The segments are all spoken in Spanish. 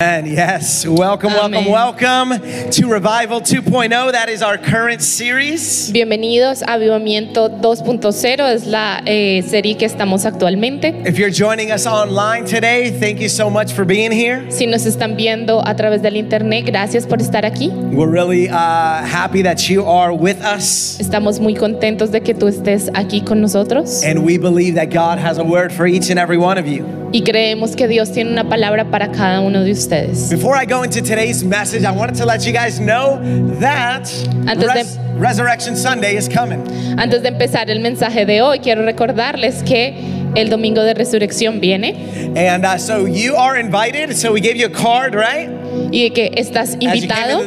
And yes, welcome, welcome, welcome to Revival 2.0. That is our current series. Bienvenidos a Avivamiento 2.0, es la eh, serie que estamos actualmente. If you're joining us online today, thank you so much for being here. Si nos están viendo a través del internet, gracias por estar aquí. We're really uh, happy that you are with us. Estamos muy contentos de que tú estés aquí con nosotros And we believe that God has a word for each and every one of you. Y creemos que Dios tiene una palabra para cada uno de ustedes. Before I go into today's message, I wanted to let you guys know that Antes de- Res- Resurrection Sunday is coming. Antes de empezar el mensaje de hoy, quiero recordarles que el domingo de resurrección viene And uh, so you are invited. So we gave you a card, right? y que estás invitado.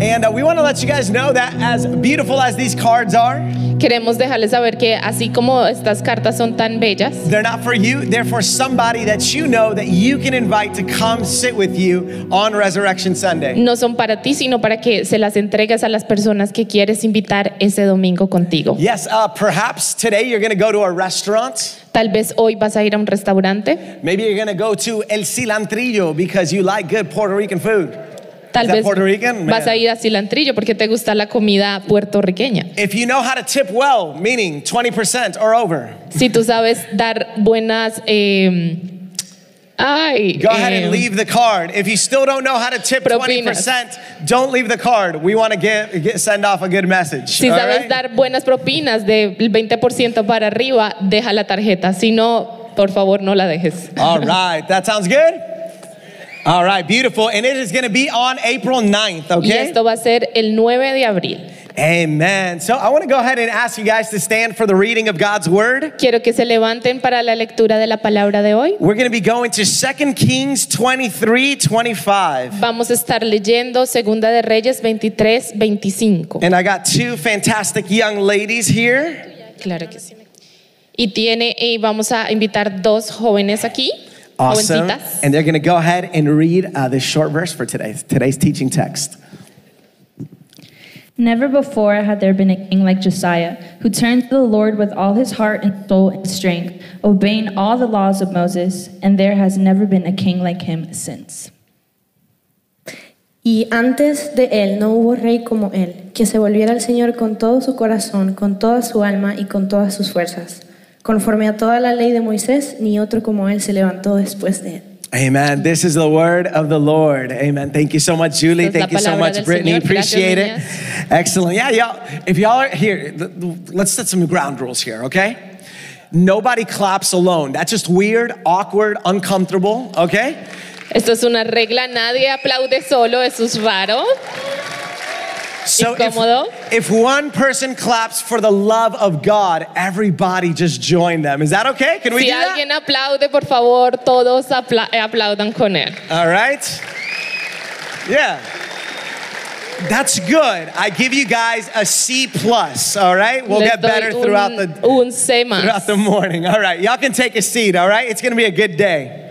And uh, we want to let you guys know that as beautiful as these cards are, Queremos dejarles saber que así como estas cartas son tan bellas, they're not for you. They're for somebody that you know that you can invite to come sit with you on Resurrection Sunday. no son para ti, sino para que se las entregues a las personas que quieres invitar ese domingo contigo. Yes, uh, perhaps today you're going to go to a restaurant. Tal vez hoy vas a ir a un restaurante, Maybe you're going to go to El Cilantrillo because you like good Puerto Rican food. Tal Is that vez Puerto Rican? vas Man. a ir a Cilantrillo porque te gusta la comida puertorriqueña. If you know how to tip well, meaning 20% or over, Si tú sabes dar buenas... eh, ay, go ahead and leave the card. If you still don't know how to tip Propinas. 20%, don't leave the card. We want to get, get send off a good message. Si all sabes right? dar buenas propinas del 20% para arriba, deja la tarjeta. Si no, por favor, no la dejes. All right, that sounds good? All right, beautiful. And it is going to be on April 9th, Y okay? esto va a ser el 9 de abril. Amen. So I want to go ahead and ask you guys to stand for the reading of God's word. Quiero que se levanten para la lectura de la palabra de hoy. We're going to be going to 2 Kings 23 25. Vamos a estar leyendo Segunda de Reyes 23, 25. And I got two fantastic young ladies here. Claro que sí. Y tiene y vamos a invitar dos jóvenes aquí, Awesome. jovencitas. And they're going to go ahead and read uh, this short verse for today, today's teaching text. Never before had there been a king like Josiah, who turned to the Lord with all his heart and soul and strength, obeying all the laws of Moses, and there has never been a king like him since. Y antes de él no hubo rey como él, que se volviera al Señor con todo su corazón, con toda su alma y con todas sus fuerzas. Conforme a toda la ley de Moisés, ni otro como él se levantó después de él. Amen. This is the word of the Lord. Amen. Thank you so much, Julie. Es Thank you so much, Brittany. Señor. Gracias, Appreciate it. niñas. Excellent. Yeah, y'all. If y'all are here, th- th- let's set some ground rules here, okay? Nobody claps alone. That's just weird, awkward, uncomfortable, okay? Esto es una regla, nadie aplaude solo, eso es raro. So if, Incómodo. if one person claps for the love of God, everybody just join them. Is that okay? Can we Si do that? alguien aplaude, por favor, todos apla- aplaudan con él. All right. Yeah. That's good. I give you guys a C plus. All right. We'll Les get better doy throughout the un throughout the morning. All right. Y'all can take a seat. All right. It's gonna be a good day.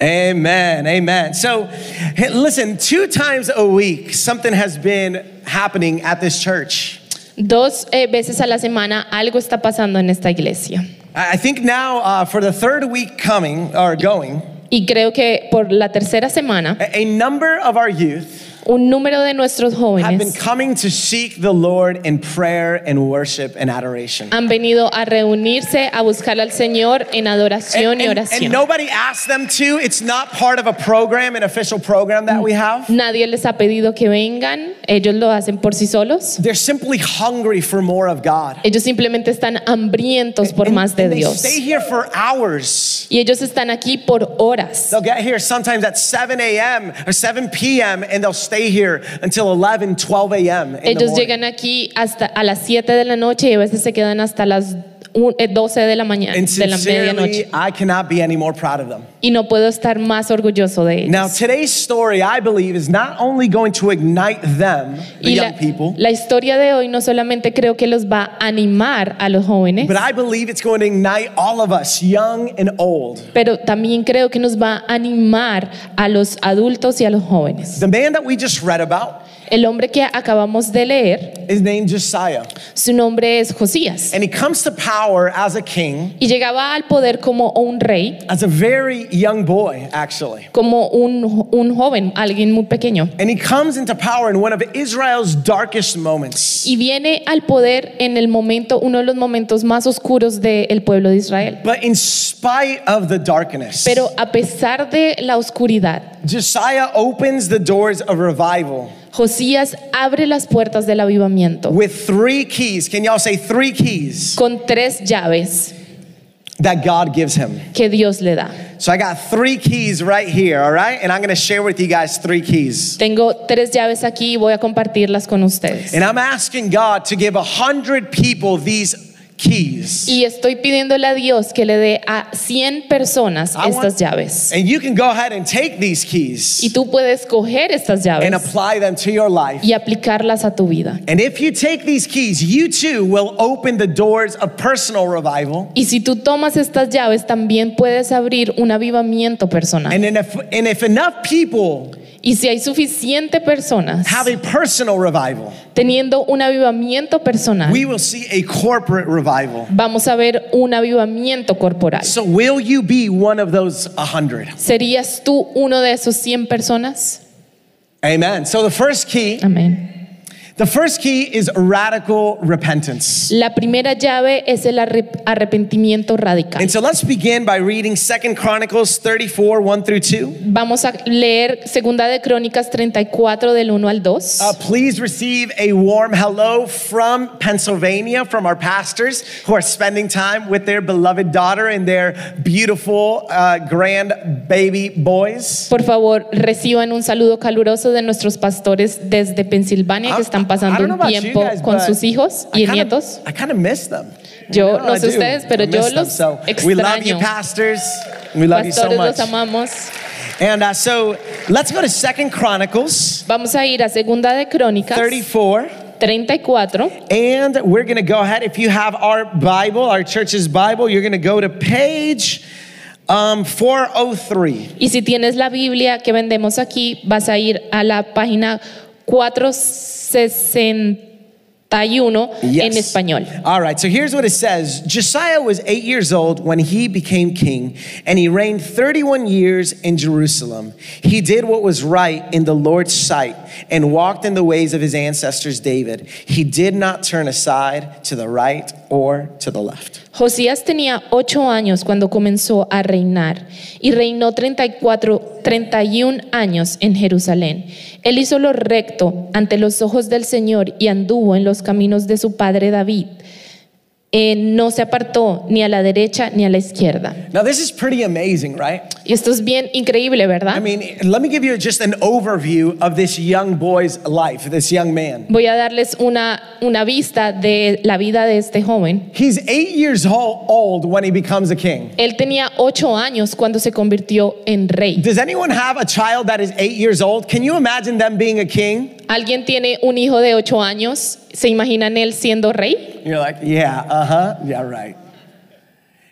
Amen. Amen. So, hey, listen. Two times a week, something has been happening at this church. Dos eh, veces a la semana algo está pasando en esta iglesia. I I think now, uh, for the third week coming or going, Y creo que por la tercera semana, a, a number of our youth un número de nuestros have been jóvenes coming to seek the Lord in prayer and worship and adoration. han venido a reunirse a buscar al Señor en adoración y and- oración. and nobody asked them to. It's not part of a program, an official program that we have. Nadie les ha pedido que vengan, ellos lo hacen por sí solos. They're simply hungry for more of God. Ellos simplemente están hambrientos por más de and they Dios. stay here for hours. Y ellos están aquí por horas. They'll get here sometimes at 7 a.m. or 7 p.m. and they'll stay here until 11, 12 a.m. Ellos llegan aquí hasta a las 7 de la noche y a veces se quedan hasta las un- eh, 12 de la mañana, And de la medianoche. I cannot be any more proud of them. Y no puedo estar más orgulloso de ellos. Now, today's story, I believe, is not only going to ignite them, the y young la, people, la historia de hoy no solamente creo que los va a animar a los jóvenes, but I believe it's going to ignite all of us, young and old. pero también creo que nos va a animar a los adultos y a los jóvenes. The man that we just read about El hombre que acabamos de leer, is named Josiah, su nombre es Josías. and he comes to power as a king, Y llegaba al poder como un rey, as a very young boy, actually. como un, un joven, alguien muy pequeño. And he comes into power in one of Israel's darkest moments. Y viene al poder en el momento, uno de los momentos más oscuros del pueblo de Israel. But in spite of the darkness, Pero a pesar de la oscuridad, Josiah opens the doors of revival Josías abre las puertas del avivamiento with three keys. Can y'all say three keys con tres llaves that God gives him? que Dios le da. So I got three keys right here, all right? And I'm going to share with you guys three keys. Tengo tres llaves aquí y voy a compartirlas con ustedes. And I'm asking God to give a hundred people these keys. Y estoy pidiéndole a Dios que le dé a 100 personas I estas want- llaves. And you can go ahead and take these Y keys tú puedes coger estas and llaves apply them to your life. y aplicarlas a tu vida. And if you take these keys, you too will open the doors of personal revival. Y si tú tomas estas llaves, también puedes abrir un avivamiento personal. And if, and if enough people Y si hay suficiente personas have a personal revival, teniendo un avivamiento personal, we will see a corporate revival. vamos a ver un avivamiento corporal. So will you be one of those 100? ¿Serías tú uno de esos 100 personas? Amen. So the first key, Amén. The first key is radical repentance. La primera llave es el arrepentimiento radical. And so let's begin by reading Second Chronicles 34, 1 through 2. Vamos a leer Segunda de Crónicas 34 del 1 al 2. Uh, please receive a warm hello from Pennsylvania, from our pastors who are spending time with their beloved daughter and their beautiful uh, grand baby boys. Por favor, reciban un saludo caluroso de nuestros pastores desde Pensilvania que están pasando un tiempo guys, con sus hijos I y kinda- nietos. I kind of miss them. Yo no sé ustedes, pero yo los So we love you, extraño. pastors. We love you so much. los amamos. And uh, so let's go to Second Chronicles Vamos a ir a Segunda de Crónicas 34. 34 And we're going to go ahead. If you have our Bible, our church's Bible, you're going to go to page um, 403. y si tienes la Biblia que vendemos aquí, vas a ir a la página 461 en español. All right, so here's what it says Josiah was eight years old when he became king, and he reigned 31 years in Jerusalem. He did what was right in the Lord's sight and walked in the ways of his ancestors David. He did not turn aside to the right or to the left. Josías tenía ocho años cuando comenzó a reinar y reinó 34, 31 años en Jerusalén. Él hizo lo recto ante los ojos del Señor y anduvo en los caminos de su padre David. Eh, no se apartó ni a la derecha ni a la izquierda. Now, this is pretty amazing, right? Y esto es bien increíble, I ¿verdad? mean, let me give you just an overview of this young boy's life, this young man. Voy a darles una, una vista de la vida de este joven. He's eight years ol- old when he becomes a king. Él tenía ocho años cuando se convirtió en rey. Does anyone have a child that is eight years old? Can you imagine them being a king? ¿Alguien tiene un hijo de ocho años? ¿Se imaginan él siendo rey? You're like, yeah, uh huh, yeah, right.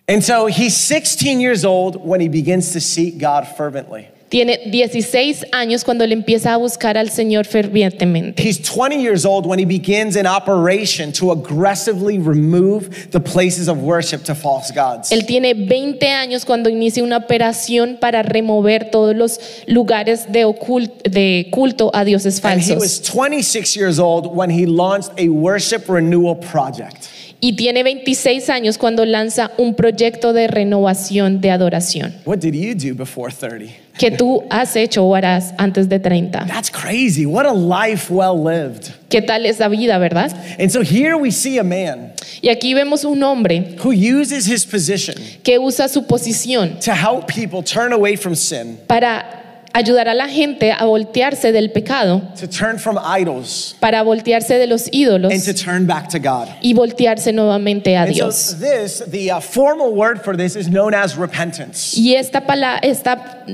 And so he's 16 years old when he begins to seek God fervently. Tiene 16 años cuando le empieza a buscar al Señor fervientemente. He's 20 years old when he begins an operation to aggressively remove the places of worship to false gods. Él tiene 20 años cuando inicia una operación para remover todos los lugares de, culto a dioses And he was falsos. 26 years old when he launched a worship renewal project. Y tiene 26 años cuando lanza un proyecto de renovación de adoración. What did you do before 30? que tú has hecho o harás antes de 30. That's crazy. What a life well lived. ¿Qué tal esa vida, verdad? And so here we see a man Y aquí vemos un hombre who uses his position que usa su posición to help people turn away from sin para ayudar a la gente a voltearse del pecado, to turn from idols, para voltearse de los ídolos and to turn back to God. y voltearse nuevamente a And so Dios. this, the uh, formal word for this is known as repentance. Y esta, pala- esta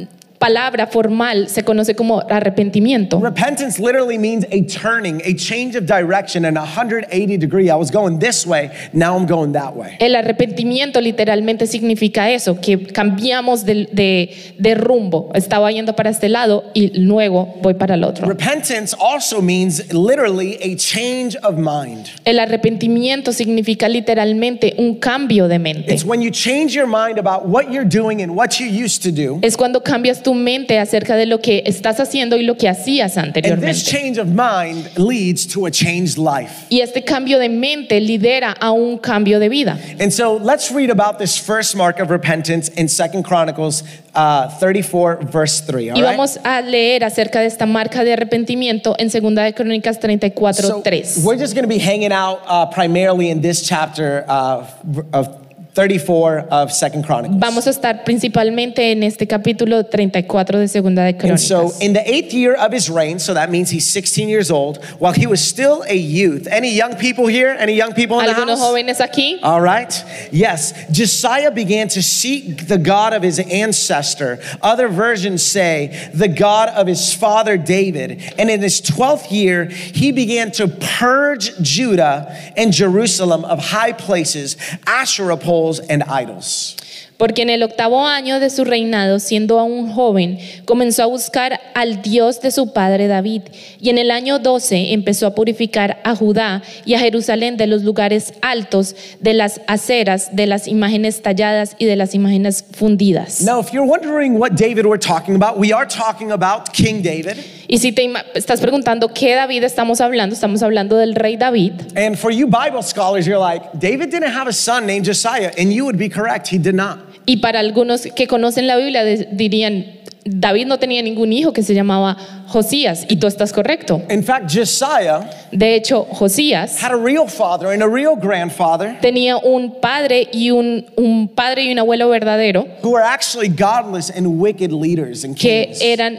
palabra formal se conoce como arrepentimiento. Repentance literally means a turning, a change of direction, and 180 degree. I was going this way, now I'm going that way. El arrepentimiento literalmente significa eso, que cambiamos de, de- de rumbo. Estaba yendo para este lado y luego voy para el otro. Repentance also means literally a change of mind. El arrepentimiento significa literalmente un cambio de mente. It's when you change your mind about what you're doing and what you used to do. Es cuando cambias tu mente acerca de lo que estás haciendo y lo que hacías And this anteriormente. change of mind leads to a changed life. Y este cambio de mente lidera a un cambio de vida. And so let's read about this first mark of repentance in Second Chronicles uh, 34, verse 3. all Y vamos a leer acerca de esta marca de arrepentimiento en 2 de Crónicas 34, So 3. we're just going to be hanging out uh, primarily in this chapter uh, of 34 of Second Chronicles. Vamos a estar principalmente en este capítulo 34 de Segunda de And so, in the eighth year of his reign, so that means he's 16 years old, while he was still a youth. Any young people here? Any young people in the ¿Algunos house? jóvenes aquí? All right. Yes. Josiah began to seek the God of his ancestor. Other versions say the God of his father David. And in his 12th year, he began to purge Judah and Jerusalem of high places, Asherah poles, and idols. Porque en el octavo año de su reinado, siendo aún joven, comenzó a buscar al Dios de su padre David. Y en el año 12 empezó a purificar a Judá y a Jerusalén de los lugares altos, de las aceras, de las imágenes talladas y de las imágenes fundidas. Now, if you're wondering what David we're talking about, we are talking about King David. Y si te estás preguntando qué David estamos hablando, estamos hablando del rey David. And for you Bible scholars, you're like, David didn't have a son named Josiah. And you would be correct, he did not. Y para algunos que conocen la Biblia dirían, David no tenía ningún hijo que se llamaba Josías, y tú estás correcto. In fact, Josiah De hecho, Josías had a real father and a real grandfather tenía un padre y un, un padre y un abuelo verdadero who were actually godless and wicked leaders and que kings. eran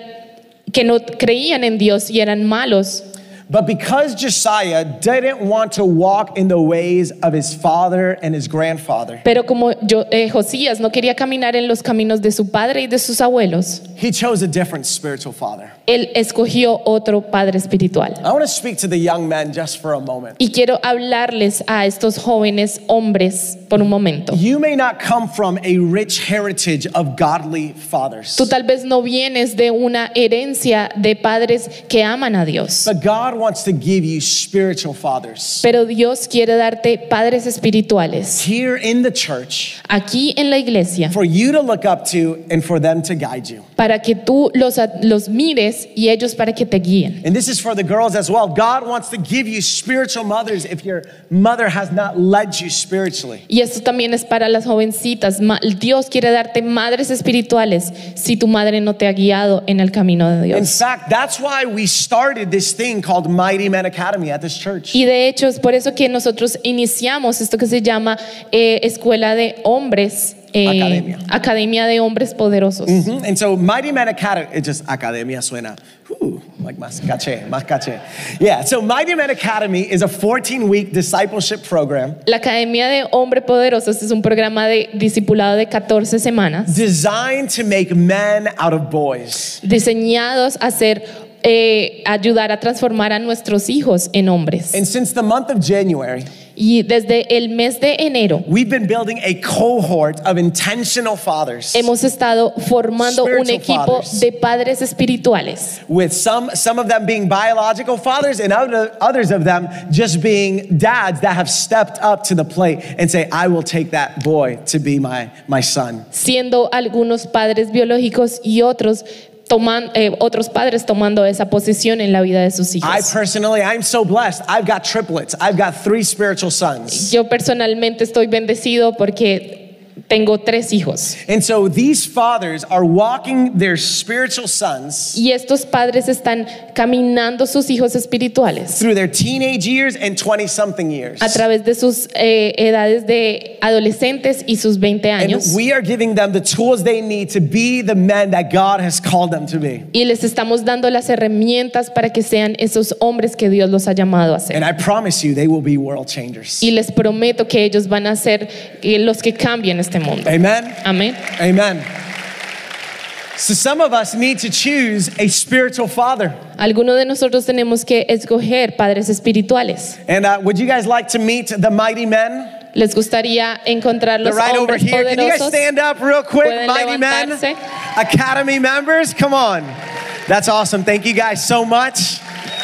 que no creían en Dios y eran malos. But because Josiah didn't want to walk in the ways of his father and his grandfather, Pero como yo, eh, Josías no quería caminar en los caminos de su padre y de sus abuelos, he chose a different spiritual father. Él escogió otro padre espiritual. I want to speak to the young men just for a moment. Y quiero hablarles a estos jóvenes hombres por un momento. You may not come from a rich heritage of godly fathers, Tú tal vez no vienes de una herencia de padres que aman a Dios, but God wants to give you spiritual fathers. pero Dios quiere darte padres espirituales Here in the church aquí en la iglesia for you to look up to and for them to guide you. Para que tú los, los mires y ellos para que te guíen. And this is for the girls as well. God wants to give you spiritual mothers if your mother has not led you spiritually. Y esto también es para las jovencitas. Dios quiere darte madres espirituales si tu madre no te ha guiado en el camino de In Dios. fact, that's why we started this thing called Mighty Men Academy at this church. Y de hecho es por eso que nosotros iniciamos esto que se llama eh, Escuela de Hombres, eh, Academia. Academia de Hombres Poderosos. Mhm. And so Mighty Men Academy, it just academia suena, whew, like más caché, más caché. Yeah, so Mighty Men Academy is a 14 week discipleship program La Academia de Hombres Poderosos es un programa de discipulado de 14 semanas designed to make men out of boys. diseñados a hacer, eh, ayudar a transformar a nuestros hijos en hombres. And since the month of January, Y desde el mes de enero we've been building a cohort of intentional fathers. hemos estado formando un Spiritual equipo fathers. de padres espirituales. with some some of them being biological fathers and other, others of them just being dads that have stepped up to the plate and say i will take that boy to be my my son siendo algunos padres biológicos y otros toman, eh, otros padres tomando esa posición en la vida de sus i hijos. personally i'm so blessed. I've got triplets. I've got three spiritual sons. Yo personalmente estoy bendecido porque tengo tres hijos. And so these fathers are walking their spiritual sons Y estos padres están caminando sus hijos espirituales through their teenage years and 20 something years. a través de sus eh, edades de adolescentes y sus 20 And años. we are giving them the tools they need to be the men that God has called them to be. Y les estamos dando las herramientas para que sean esos hombres que Dios los ha llamado a ser. And I promise you, they will be world changers. Y les prometo que ellos van a ser eh, los que cambien este mundo. Amen. Amén. Amen. So some of us need to choose a spiritual father. Algunos de nosotros tenemos que escoger padres espirituales. And uh, would you guys like to meet the mighty men? ¿Les gustaría encontrar los right over hombres here. Can you guys stand up real quick, mighty men? Academy members, come on. That's awesome. Thank you guys so much.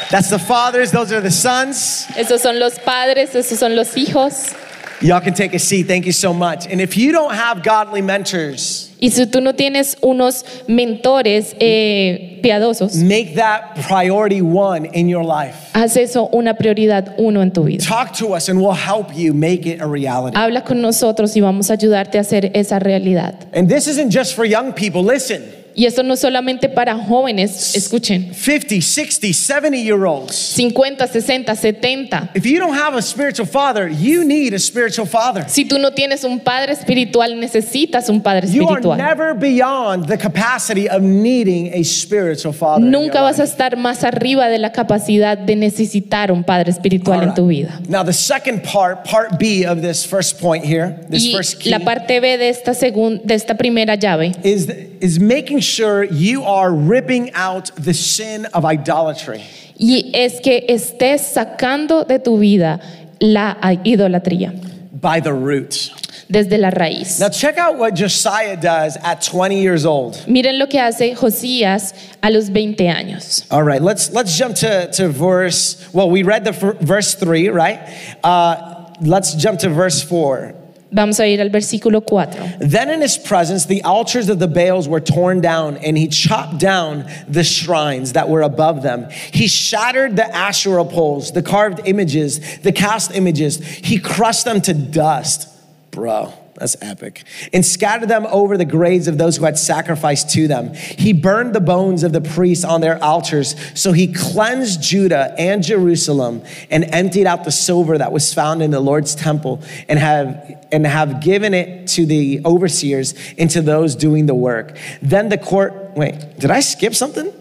That's the fathers, those are the sons. Esos son los padres, esos son los hijos. Y'all can take a seat. Thank you so much. And if you don't have godly mentors, Y si tú no tienes unos mentores eh, piadosos, make that priority one in your life. haz eso una prioridad uno en tu vida. Talk to us and we'll help you make it a reality. Habla con nosotros y vamos a ayudarte a hacer esa realidad. And this isn't just for young people. Listen, Y esto no es solamente para jóvenes, escuchen, 50, 60, 70 year olds. 50, 60, 70. If you don't have a spiritual father, you need a spiritual father. Si tú no tienes un padre espiritual, necesitas un padre You are espiritual. never beyond the capacity of needing a spiritual father. Nunca vas a estar más arriba de la capacidad de necesitar un padre espiritual All en right. tu vida. Now, the second part, part B of this first point here, this Y first key, la parte B de esta, segun- de esta primera llave is, is making sure you are ripping out the sin of idolatry. y es que estés sacando de tu vida la idolatría by the root. desde la raíz. Now, check out what Josiah does at 20 years old. Miren lo que hace Josías a los 20 años. All right, let's let's jump to, to verse. Well, we read the verse three, right? Uh, let's jump to verse four. Vamos a ir al versículo 4. Then in his presence, the altars of the Baals were torn down, and he chopped down the shrines that were above them. He shattered the Asherah poles, the carved images, the cast images. He crushed them to dust. Bro, that's epic. And scattered them over the graves of those who had sacrificed to them. He burned the bones of the priests on their altars. So he cleansed Judah and Jerusalem and emptied out the silver that was found in the Lord's temple and have and have given it to the overseers and to those doing the work. Then the court, wait, did I skip something?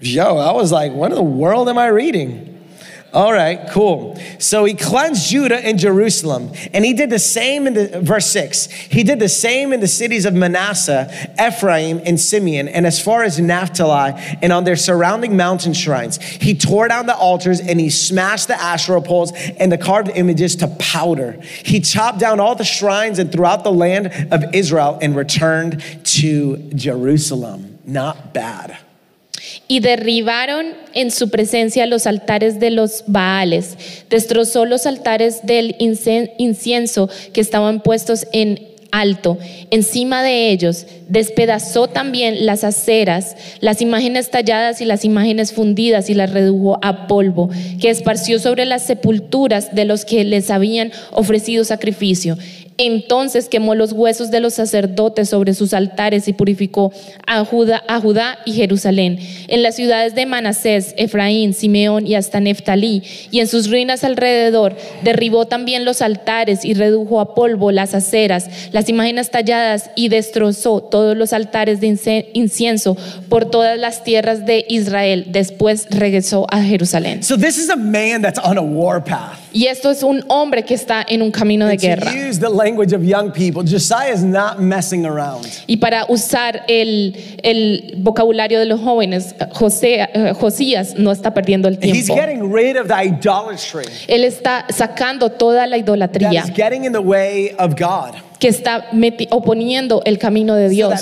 Yo, I was like, what in the world am I reading? All right, cool. So he cleansed Judah and Jerusalem, and he did the same in the verse six. He did the same in the cities of Manasseh, Ephraim, and Simeon, and as far as Naphtali, and on their surrounding mountain shrines. He tore down the altars and he smashed the Asherah poles and the carved images to powder. He chopped down all the shrines and throughout the land of Israel and returned to Jerusalem. Not bad. Y derribaron en su presencia los altares de los Baales, destrozó los altares del incienso que estaban puestos en alto. Encima de ellos despedazó también las aceras, las imágenes talladas y las imágenes fundidas y las redujo a polvo, que esparció sobre las sepulturas de los que les habían ofrecido sacrificio. Entonces quemó los huesos de los sacerdotes sobre sus altares y purificó a Judá, a Judá y Jerusalén. En las ciudades de Manasés, Efraín, Simeón y hasta Neftalí, y en sus ruinas alrededor, derribó también los altares y redujo a polvo las aceras, las imágenes talladas y destrozó todos los altares de incienso por todas las tierras de Israel. Después regresó a Jerusalén. So this is a man that's on a war path. Y esto es un hombre que está en un camino de guerra. Language of young people, Josiah is not messing around. Y para usar el, el vocabulario de los jóvenes, José, eh, Josías no está perdiendo el He's tiempo. getting rid of the idolatry Él está sacando toda la that idolatría is getting in the way of God. Que está oponiendo el camino de Dios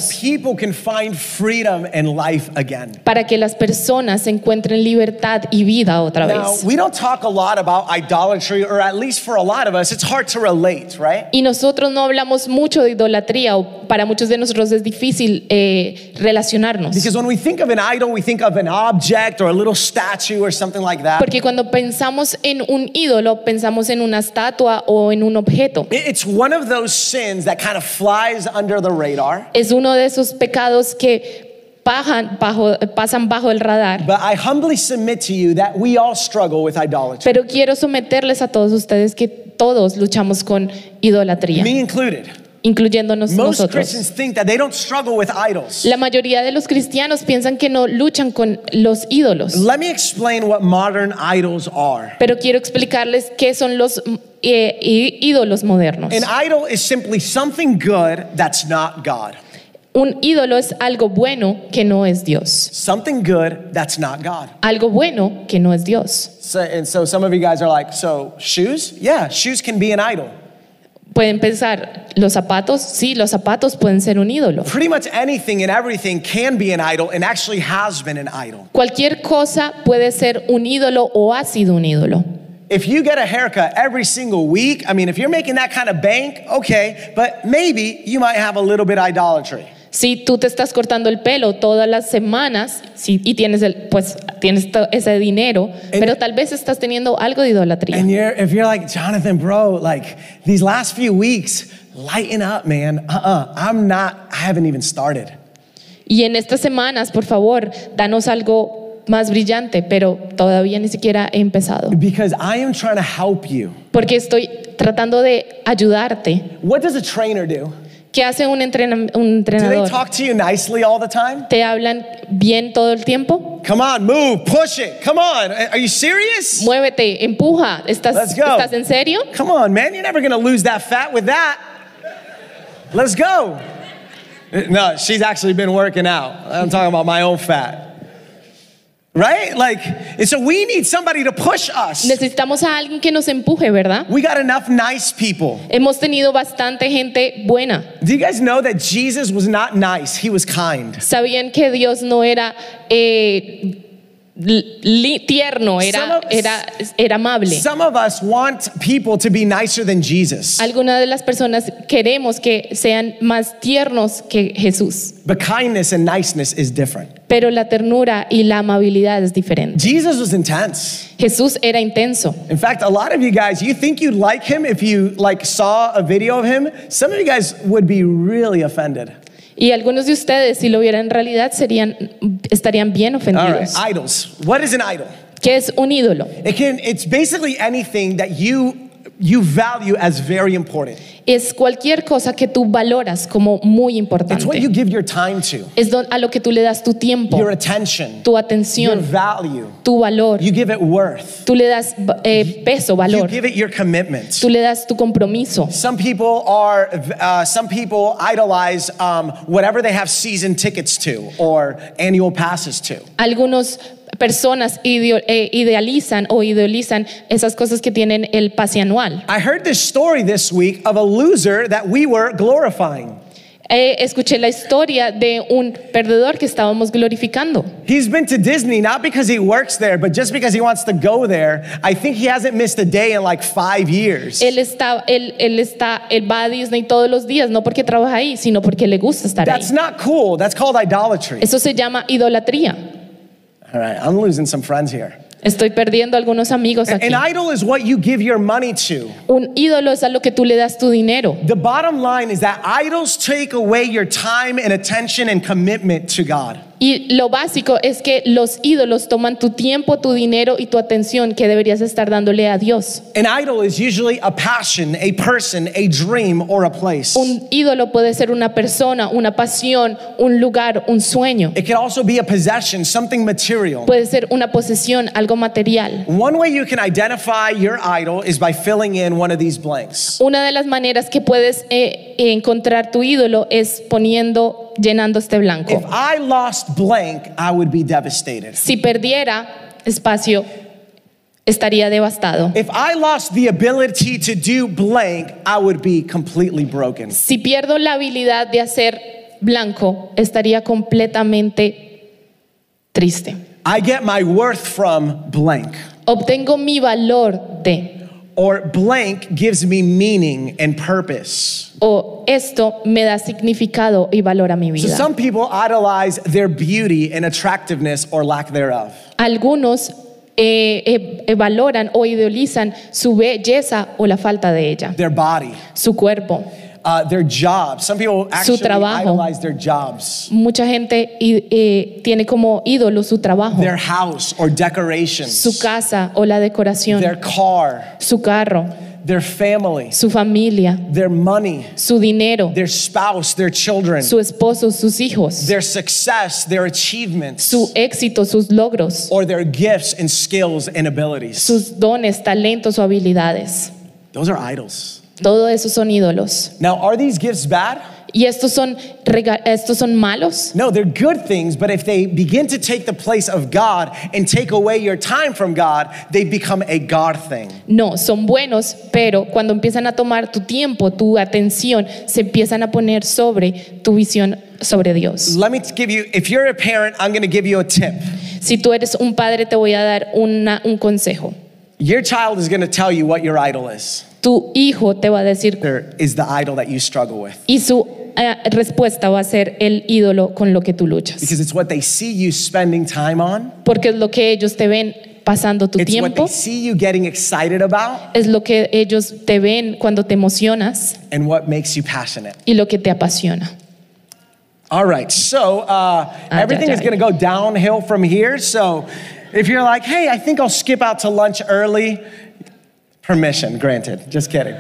para que las personas encuentren libertad y vida otra vez. we don't talk a lot about idolatry, or at least for a lot of us, it's hard to relate, right? Y nosotros no hablamos mucho de idolatría o para muchos de nosotros es difícil eh, relacionarnos. Because when we think of an idol, we think of an object or a little statue or something like that. Porque cuando pensamos en un ídolo, pensamos en una estatua o en un objeto. It- It's one of those sins sins that kind of flies under the radar. Es uno de esos pecados que bajo- pasan bajo el radar. But I humbly submit to you that we all struggle with idolatry, Pero quiero someterles a todos ustedes que todos luchamos con idolatría, me included. incluyéndonos Most nosotros. Christians think that they don't struggle with idols. La mayoría de los cristianos piensan que no luchan con los ídolos. Let me explain what modern idols are. Pero quiero explicarles qué son los eh, í- ídolos modernos. An idol is simply something good that's not God. Un ídolo es algo bueno que no es Dios. Something good that's not God. Algo bueno que no es Dios. So, and so some of you guys are like, so shoes? Yeah, shoes can be an idol. Pueden pensar, los zapatos, sí, los zapatos pueden ser un ídolo. Pretty much anything and everything can be an idol and actually has been an idol. Cualquier cosa puede ser un ídolo o ha sido un ídolo. If you get a haircut every single week, I mean, if you're making that kind of bank, okay, but maybe you might have a little bit idolatry. Si tú te estás cortando el pelo todas las semanas sí, y tienes, el, pues, tienes to- ese dinero, pero tal vez estás teniendo algo de idolatría. And you're, if you're like, Jonathan, bro, like these last few weeks, lighten up, man. Uh-uh, I'm not, I haven't even started. Y en estas semanas, por favor, danos algo más brillante, pero todavía ni siquiera he empezado. Because I am trying to help you. Porque estoy tratando de ayudarte. What does a trainer do? ¿Qué hace un, entrena- un Do they entrenador? talk to you nicely all the time? ¿Te hablan bien todo el tiempo? Come on, move, push it. Come on. Are you serious? Muévete, empuja. ¿Estás, Let's go. ¿estás en serio? Come on, man. You're never going to lose that fat with that. Let's go. No, she's actually been working out. I'm talking about my own fat. Right? Like, and so we need somebody to push us. Necesitamos a alguien que nos empuje, ¿verdad? We got enough nice people. Hemos tenido bastante gente buena. Do you guys know that Jesus was not nice? He was kind. Sabían que Dios no era eh, tierno, Some era, of- era, era amable. Some of us want people to be nicer than Jesus, Algunas de las personas queremos que sean más tiernos que Jesús, but kindness and niceness is different. pero la ternura y la amabilidad es diferente. Jesus was intense. Jesús era intenso. In fact, a lot of you guys, you think you'd like him if you like saw a video of him. Some of you guys would be really offended. Y algunos de ustedes, si lo vieran en realidad, serían, estarían bien All right, ofendidos. idols. What is an idol? ¿Qué es un ídolo? It can it's basically anything that you you value as very important. Es cualquier cosa que tú valoras como muy importante. It's what you give your time to, Es a lo que tú le das tu tiempo, your attention, tu atención. your value. tu valor. You give it worth. Tú le das eh, peso, You give it your commitment. Tú le das tu compromiso. Some people are, uh, some people idolize um, whatever they have season tickets to or annual passes to. Algunas personas eh, idealizan o idealizan esas cosas que tienen el pase anual. I heard this story this week of a loser that we were glorifying. Eh, escuché la historia de un perdedor que estábamos glorificando. He's been to Disney not because he works there, but just because he wants to go there. I think he hasn't missed a day in like five years. Él está, él, él está, él va a Disney todos los días, no porque trabaja ahí, sino porque le gusta estar ahí. That's not cool. That's called idolatry. Eso se llama idolatría. All right, I'm losing some friends here. Estoy perdiendo algunos amigos aquí. An idol is what you give your money to. Un ídolo es a lo que tú le das tu dinero. The bottom line is that idols take away your time and attention and commitment to God. Y lo básico es que los ídolos toman tu tiempo, tu dinero y tu atención que deberías estar dándole a Dios. An idol is usually a passion, a person, a dream, or a place. Un ídolo puede ser una persona, una pasión, un lugar, un sueño. It can also be a possession, something material. Puede ser una posesión, algo material. One way you can identify your idol is by filling in one of these blanks. Una de las maneras que puedes eh, encontrar tu ídolo es poniendo, llenando este blanco. If I lost blank, I would be devastated. Si perdiera espacio, estaría devastado. If I lost the ability to do blank, I would be completely broken. Si pierdo la habilidad de hacer blanco, estaría completamente triste. I get my worth from blank. Obtengo mi valor de, Or blank gives me meaning and purpose. o esto me da significado y valor a mi So vida. some people idolize their beauty and attractiveness or lack thereof. Algunos eh, eh, eh, valoran o idealizan su belleza o la falta de ella, Their body. su cuerpo. Uh, their jobs. Some people actually trabajo. idolize their jobs, Mucha gente eh, tiene como ídolo su trabajo, their house or decorations, su casa o la decoración, their car, su carro, their family, su familia, their money, su dinero, their spouse, their children, su esposo, sus hijos, their success, their achievements, su éxito, sus logros, or their gifts and skills and abilities. sus dones, talentos o habilidades. Those are idols. Todo eso son ídolos. Now, are these gifts bad? ¿Y estos son, estos son malos? No, they're good things, but if they begin to take the place of God and take away your time from God, they become a God thing. No, son buenos, pero cuando empiezan a tomar tu tiempo, tu atención, se empiezan a poner sobre tu visión sobre Dios. Let me give you, if you're a parent, I'm gonna give you a tip. Si tú eres un padre, te voy a dar una- un consejo. Your child is gonna tell you what your idol is. Tu hijo te va a decir There is the idol that you struggle with. y su eh, respuesta va a ser el ídolo con lo que tú luchas. Because it's what they see you spending time on, Porque es lo que ellos te ven pasando tu it's what tiempo, they see you getting excited about, es lo que ellos te ven cuando te emocionas and what makes you passionate. y lo que te apasiona. All right, so uh, Ay, everything ay, is ay. gonna go downhill from here. So if you're like, hey, I think I'll skip out to lunch early, permission granted. Just kidding.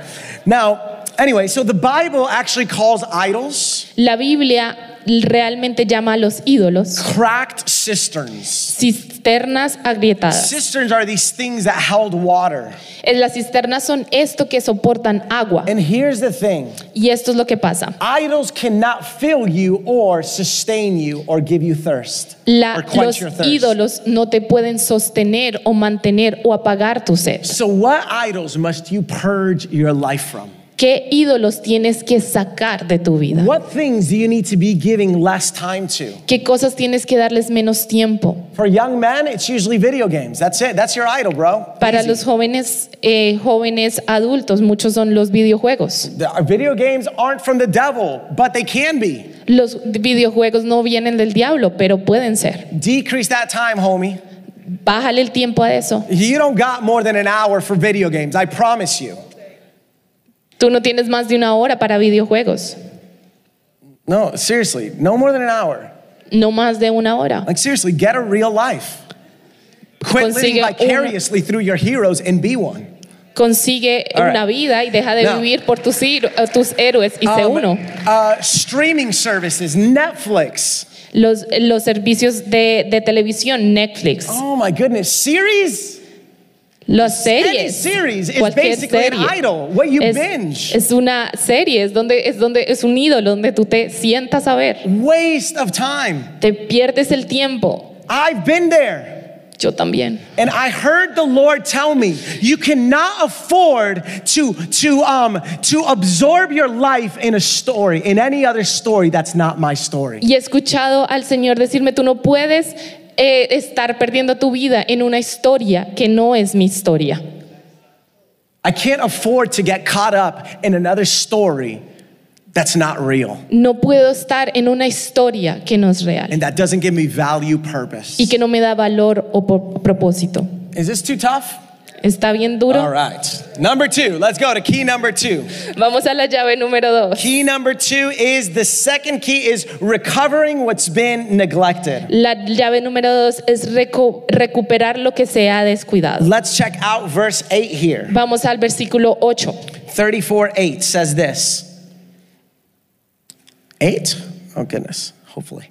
Now, anyway, so the Bible actually calls idols La Biblia realmente llama a los ídolos cracked cisterns. cisternas agrietadas. Cisterns are these things that held water. Las cisternas son esto que soportan agua. And here's the thing Y esto es lo que pasa. idols cannot fill you or sustain you or give you thirst La- or quench los your thirst. ídolos no te pueden sostener o mantener o apagar tu sed. So, what idols must you purge your life from? ¿Qué ídolos tienes que sacar de tu vida? What things do you need to be giving less time to? ¿Qué cosas tienes que darles menos tiempo? For young men, it's usually video games. That's it. That's your idol, bro. Para Easy. los jóvenes, eh, jóvenes adultos, muchos son los videojuegos. The- our video games aren't from the devil, but they can be. Los videojuegos no vienen del diablo, pero pueden ser. Decrease that time, homie. Bájale el tiempo a eso. You don't got more than an hour for video games, I promise you. Tú no tienes más de una hora para videojuegos. No, seriously, no more than an hour. No más de una hora. Like, seriously, get a real life. Quit living Consigue una- vicariously through your heroes and be one. Consigue right. una vida y deja de Now- vivir por tus, eh, tus héroes y sé Um, uno. uh, streaming services, Netflix. Los, los servicios de, de televisión, Netflix, Oh my goodness, series? Las series. cualquier basically an serie. idol. What you es, binge. es una serie, es donde es donde es un ídolo donde tú te sientas a ver. Waste of time. Te pierdes el tiempo. I've been there. Yo también. And I heard the Lord tell me, you cannot afford to, to, um, to absorb your life in a story, in any other story that's not my story. Y he escuchado al Señor decirme, tú no puedes eh, estar perdiendo tu vida en una historia que no es mi historia. I can't afford to get caught up in another story that's not real No puedo estar en una historia que no es real and that doesn't give me value, purpose. y que no me da valor o propósito. Is this too tough? ¿Está bien duro? All right. Number two, let's go to key number two. Vamos a la llave número dos. Key number two is the second key is recovering what's been neglected. La llave número dos es reco- recuperar lo que se ha descuidado. Let's check out verse 8 here. Vamos al versículo 8. 34 8 says this. 8? Oh, goodness. Hopefully.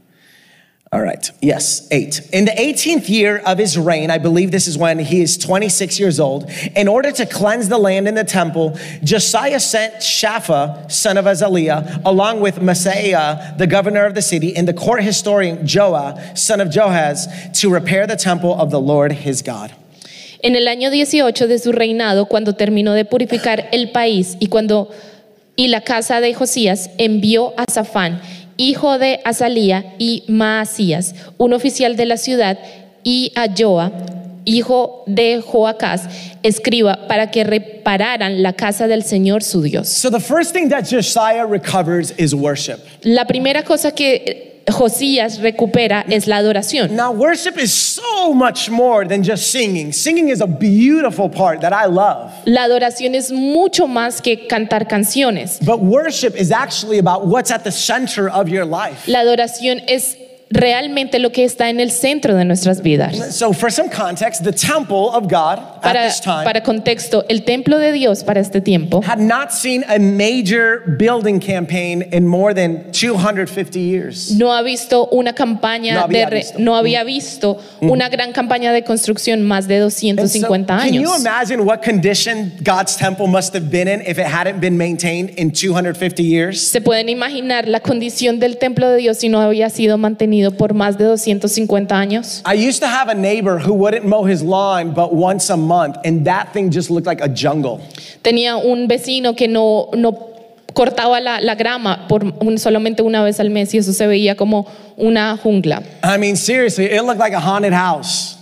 All right. Yes, 8. In the 18th year of his reign, I believe this is when he is 26 years old, in order to cleanse the land and the temple, Josiah sent Shapha, son of Azaliah, along with Maaseiah, the governor of the city, and the court historian Joah, son of Johaz, to repair the temple of the Lord his God. En el año 18 de su reinado, cuando terminó de purificar el país y cuando y la casa de Josías envió a Safán, hijo de Azalía y Maasías, un oficial de la ciudad, y a Joa, hijo de Joacás, escriba para que repararan la casa del Señor su Dios. So the first thing that Josiah recovers is worship. La primera cosa que Josías recupera es la adoración. Now, worship is so much more than just singing. Singing is a beautiful part that I love. La adoración es mucho más que cantar canciones. But worship is actually about what's at the center of your life. La adoración es realmente lo que está en el centro de nuestras vidas. So, for some context, the temple of God at Para, this time para contexto, el templo de Dios para este tiempo had not seen a major building campaign in more than 250 years. no ha visto una campaña No había de visto. Mm. no había visto una gran campaña de construcción más de And so, 250 can you años. imagine what condition God's temple must have been in if it hadn't been maintained in 250 years? Se pueden imaginar la condición del templo de Dios si no había sido mantenido por más de 250 años. I used to have a neighbor who wouldn't mow his lawn but once a month, and that thing just looked like a jungle. Tenía un vecino que no, no cortaba la, la grama por un- solamente una vez al mes y eso se veía como una jungla. I mean, seriously, it looked like a haunted house,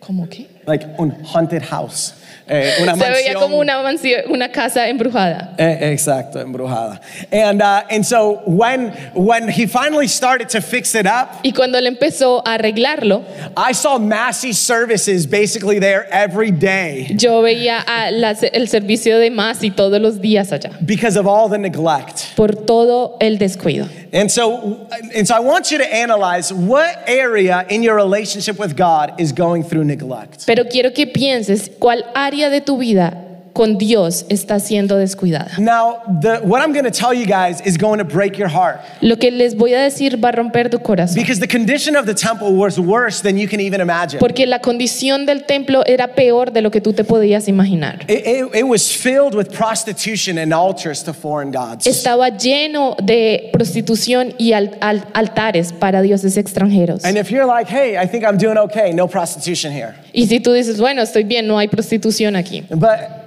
¿Cómo qué? like un haunted house. Eh, una Se veía mansión. como una, mansión- una casa embrujada. Eh, Exacto, embrujada. And, uh, and so when, when he finally started to fix it up, Y cuando él empezó a arreglarlo, I saw Massey services basically there every day yo veía a la- el servicio de más y todos los días allá, because of all the neglect. por todo el descuido. And so, and so I want you to analyze what area in your relationship with God is going through neglect. Pero quiero que pienses cuál área de tu vida con Dios está siendo descuidada. Now, the, what I'm going to tell you guys is going to break your heart Lo que les voy a decir va a romper tu corazón. because the condition of the temple was worse than you can even imagine. Porque la condición del templo era peor de lo que tú te podías imaginar. It, it- it was filled with prostitution and altars to foreign gods. Estaba lleno de prostitución y al- al- altares para dioses extranjeros. And if you're like, hey, I think I'm doing okay, no prostitution here. Y si tú dices, bueno, estoy bien, no hay prostitución aquí, But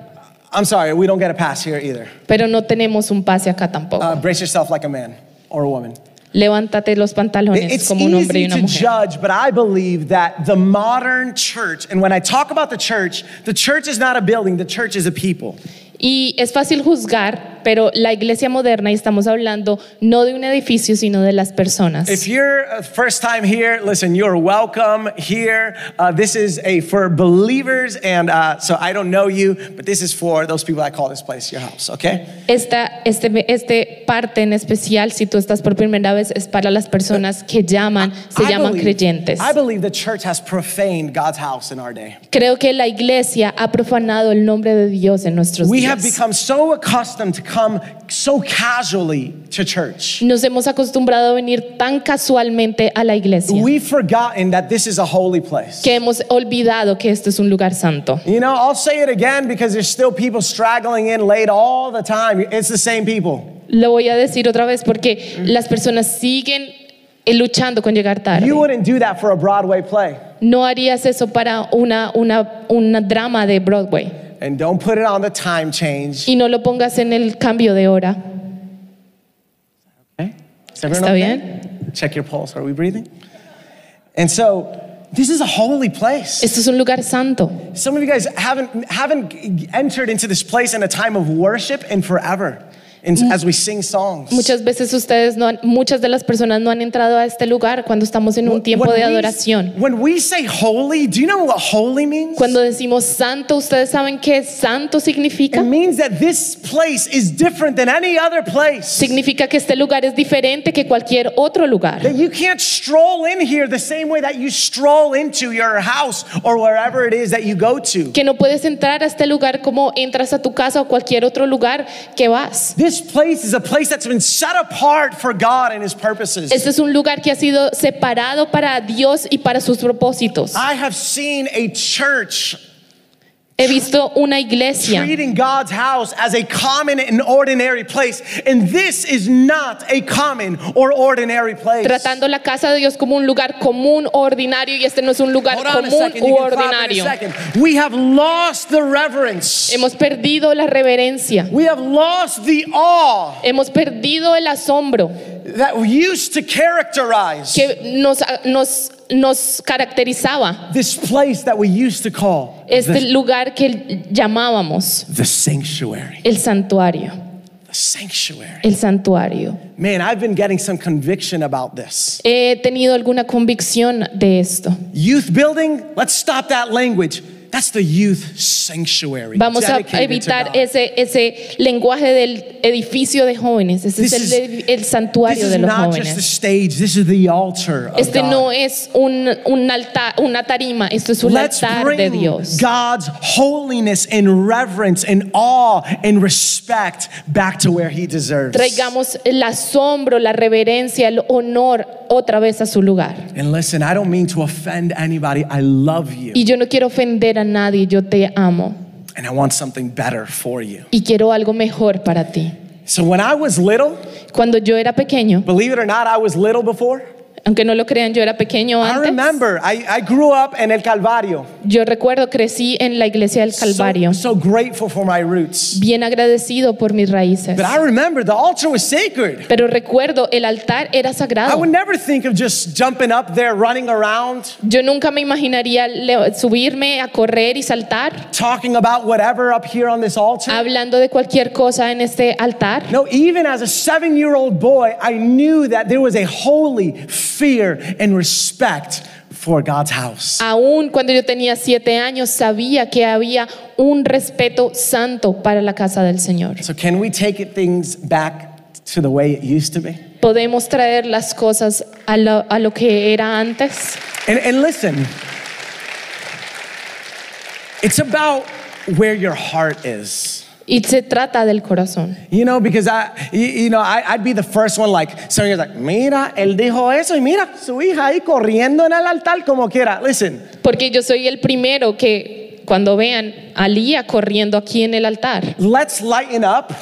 I'm sorry, we don't get a pass here either. pero no tenemos un pase acá tampoco. Uh, brace yourself like a man or a woman. Levántate los pantalones It's como un hombre y mujer. It's easy to judge, but I believe that the modern church, and when I talk about the church, the church is not a building, the church is a people. Y es fácil juzgar, pero la iglesia moderna, y estamos hablando no de un edificio, sino de las personas. If you're first time here, listen, you're welcome here. Uh, this is a for believers, and uh, so I don't know you, but this is for those people that call this place your house, okay? Esta este, este parte en especial, si tú estás por primera vez, es para las personas que llaman, se I llaman believe- creyentes. I believe the church has profaned God's house in our day. Creo que la iglesia ha profanado el nombre de Dios en nuestros We have días. become so accustomed to come so casually to church. Nos hemos acostumbrado a venir tan casualmente a la iglesia We've forgotten that this is a holy place. que hemos olvidado que esto es un lugar santo. You know, I'll say it again because there's still people straggling in late all the time. It's the same people. Lo voy a decir otra vez porque las personas siguen eh, luchando con llegar tarde. You wouldn't do that for a Broadway play. No harías eso para una, una, una drama de Broadway And don't put it on the time change. y no lo pongas en el cambio de hora. Okay? Is everyone ¿Está okay? bien? Check your pulse. Are we breathing? And so, this is a holy place. Esto es un lugar santo. Some of you guys haven't haven't entered into this place in a time of worship in forever. In- as we sing songs. Muchas veces ustedes no han- muchas de las personas no han entrado a este lugar cuando estamos en un tiempo When de we- adoración. When we say holy, do you know what holy means? Cuando decimos santo, ¿ustedes saben qué santo significa? It means that this place is different than any other place. Significa que este lugar es diferente que cualquier otro lugar. That you can't stroll in here the same way that you stroll into your house or wherever it is that you go to. Que no puedes entrar a este lugar como entras a tu casa o cualquier otro lugar que vas. This place is a place that's been set apart for God and His purposes. Este es un lugar que ha sido separado para Dios y para sus propósitos. I have seen a church He visto una iglesia treating God's house as a common and ordinary place, and this is not a common or ordinary place. tratando la casa de Dios como un lugar común ordinario y este no es un lugar Hold on a común second, u you can clap in a ordinario. second. We have lost the reverence. Hemos perdido la reverencia. We have lost the awe Hemos perdido el asombro that we used to characterize que nos, nos, nos caracterizaba. this place that we used to call Este the, lugar que llamábamos the sanctuary. el santuario. Sanctuary. el santuario. Man, I've been getting some conviction about this. He tenido alguna convicción de esto. Youth building, let's stop that language. That's the youth sanctuary. Vamos a evitar ese, ese lenguaje del edificio de jóvenes. Ese This es el, santuario This de is los not just the jóvenes. stage, this is the altar of Este God. no es un, un altar, una tarima, esto es un Let's altar de Dios. God's holiness and reverence and awe and respect back to where He deserves. Traigamos el asombro, la reverencia, el honor otra vez a su lugar. And listen, I don't mean to offend anybody. I love you. Y yo no quiero ofender a nadie, yo te amo And I want something better for you. y quiero algo mejor para ti. So when I was little, Cuando yo era pequeño, believe it or not, I was little before. Aunque no lo crean, yo era pequeño I antes. remember I, I grew up in El Calvario. Yo recuerdo, crecí en la iglesia del Calvario, So, so grateful for my roots. bien agradecido por mis raíces. But I remember the altar was sacred. Pero recuerdo, el altar era I sagrado. would never think of just jumping up there, running around, Yo nunca me imaginaría subirme a correr y saltar, talking about whatever up here on this altar. hablando de cualquier cosa en este altar. No, even as a seven year old boy, I knew that there was a holy fear and respect for God's house. Aún cuando yo tenía siete años, sabía que había un respeto santo para la casa del Señor. So, can we take things back to the way it used to be? Podemos traer las cosas a lo, a lo que era antes. And, and listen, it's about where your heart is. Y se trata del corazón. You know, because I, you, know, I, I'd be the first one like, some years like, mira, él dijo eso y mira, su hija ahí corriendo en el altar como quiera. Listen, Porque yo soy el primero que cuando vean a Lía corriendo aquí en el altar, let's lighten up.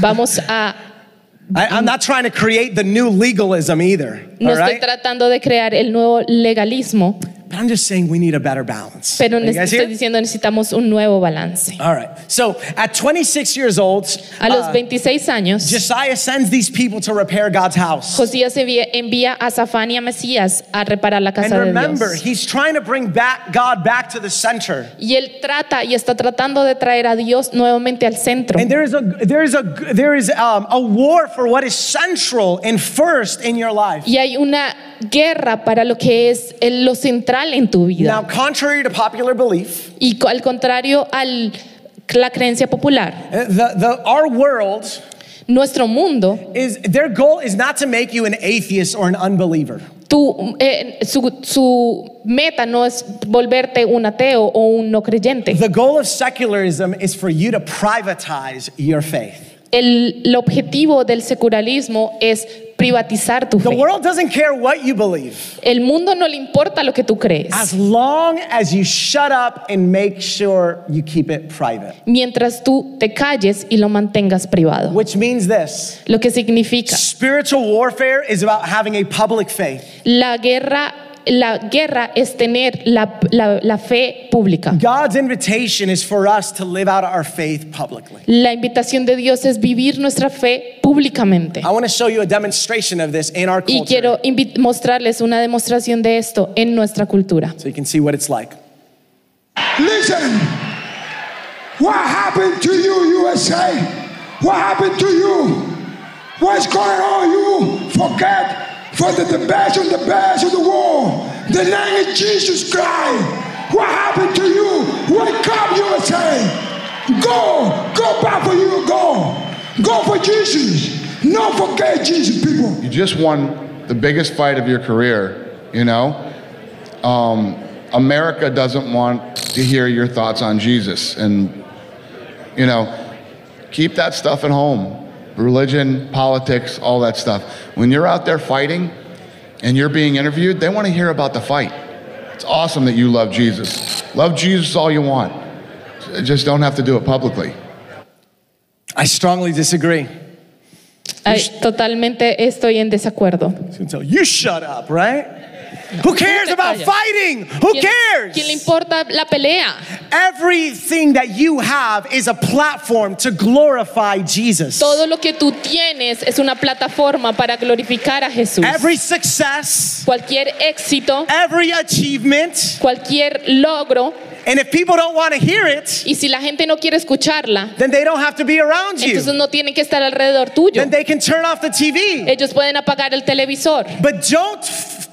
vamos a... I, I'm not trying to create the new legalism either. No all estoy right? tratando de crear el nuevo legalismo, But I'm just saying we need a better balance. pero Are you guys estoy diciendo necesitamos un nuevo balance. All right. So at 26 years old, A los uh, 26 años, Josiah sends these people to repair God's house. Josías envía, a Safán y a Mesías a reparar la And casa de remember, Dios. he's trying to bring back God back to the center. Y él trata y está tratando de traer a Dios nuevamente al centro. And there is a there is a there is um, a war for what is central and first in your life. Y hay una guerra para lo que es lo central en tu vida. Now, contrary to popular belief, Y al contrario a la creencia popular, uh, the, the our world nuestro mundo, is their goal is not to make you an atheist or an unbeliever. tu, eh, su, su meta no es volverte un ateo o un no creyente. The goal of secularism is for you to privatize your faith. El, el objetivo del secularismo es privatizar tu The fe. world doesn't care what you believe El mundo no le importa lo que tú crees. as long as you shut up and make sure you keep it private. mientras tú te calles y lo mantengas privado. Which means this Lo que significa, spiritual warfare is about having a public faith. la guerra, la guerra es tener la, la- la fe pública. God's invitation is for us to live out our faith publicly. La invitación de Dios es vivir nuestra fe públicamente. I want to show you a demonstration of this in our Y culture quiero invi- mostrarles una demostración de esto en nuestra cultura. so you can see what it's like. Listen, what happened to you, USA? What happened to you? What's going on? You forget for the, best of the best of the world. The name of Jesus Christ. What happened to you? Wake up, USA. Go, go back for you. Go, go for Jesus. Don't forget Jesus, people. You just won the biggest fight of your career, you know? Um, America doesn't want to hear your thoughts on Jesus. And, you know, keep that stuff at home religion, politics, all that stuff. When you're out there fighting and you're being interviewed, they want to hear about the fight. It's awesome that you love Jesus. Love Jesus all you want. Just don't have to do it publicly. I strongly disagree. Ay, totalmente estoy en desacuerdo. You shut up, right? Who cares about fighting? Who ¿Quién, cares? quién le importa la pelea? Everything that you have is a platform to glorify Jesus. Todo lo que tú tienes es una plataforma para glorificar a Jesús. Every success, Cualquier éxito, every achievement, cualquier logro And if people don't want to hear it, Y si la gente no quiere escucharla, then they don't have to be around entonces you. no tienen que estar alrededor tuyo. Then they can turn off the TV. Ellos pueden apagar el televisor. But don't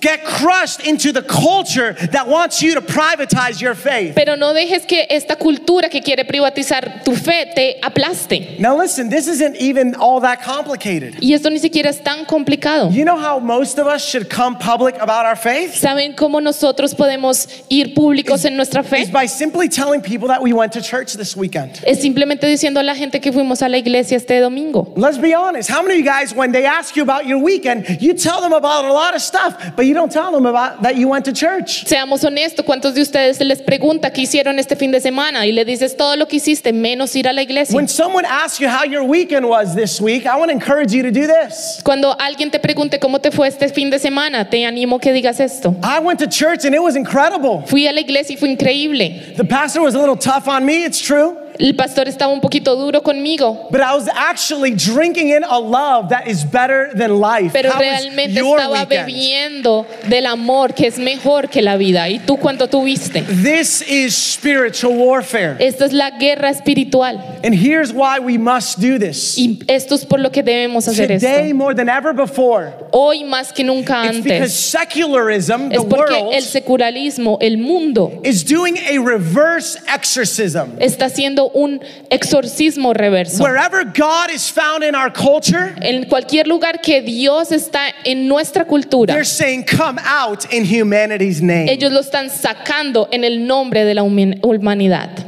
get crushed into the culture that wants you to privatize your faith. Pero no dejes que esta cultura que quiere privatizar tu fe te aplaste. Now, listen, this isn't even all that complicated. Y esto ni siquiera es tan complicado. You know how most of us should come public about our faith? ¿Saben cómo nosotros podemos ir públicos en nuestra fe? by simply telling people that we went to church this weekend. Es simplemente diciendo a la gente que fuimos a la iglesia este domingo. Let's be honest. How many of you guys, when they ask you about your weekend, you tell them about a lot of stuff, but you don't tell them about that you went to church? Seamos honestos, ¿cuántos de ustedes les pregunta qué hicieron este fin de semana? Y le dices todo lo que hiciste, menos ir a la iglesia. When someone asks you how your weekend was this week, I want to encourage you to do this. Cuando alguien te pregunte cómo te fue este fin de semana, te animo que digas esto. I went to church and it was incredible. Fui a la iglesia y fue increíble. The pastor was a little tough on me, it's true, El pastor estaba un poquito duro conmigo, but I was actually drinking in a love that is better than life. pero How realmente estaba weekend? bebiendo del amor que es mejor que la vida. ¿Y tú cuánto tuviste? This is spiritual warfare. Esta es la guerra espiritual. And here's why we must do this. Y esto es por lo que debemos hacer Today, esto. more than ever before, Hoy más que nunca it's because antes. secularism, the Es porque world, el secularismo, el mundo, is doing a reverse exorcism. está haciendo un exorcismo reverso. Wherever God is found in our culture, En cualquier lugar que Dios está en nuestra cultura, they're saying, Come out in humanity's name. ellos lo están sacando en el nombre de la humanidad.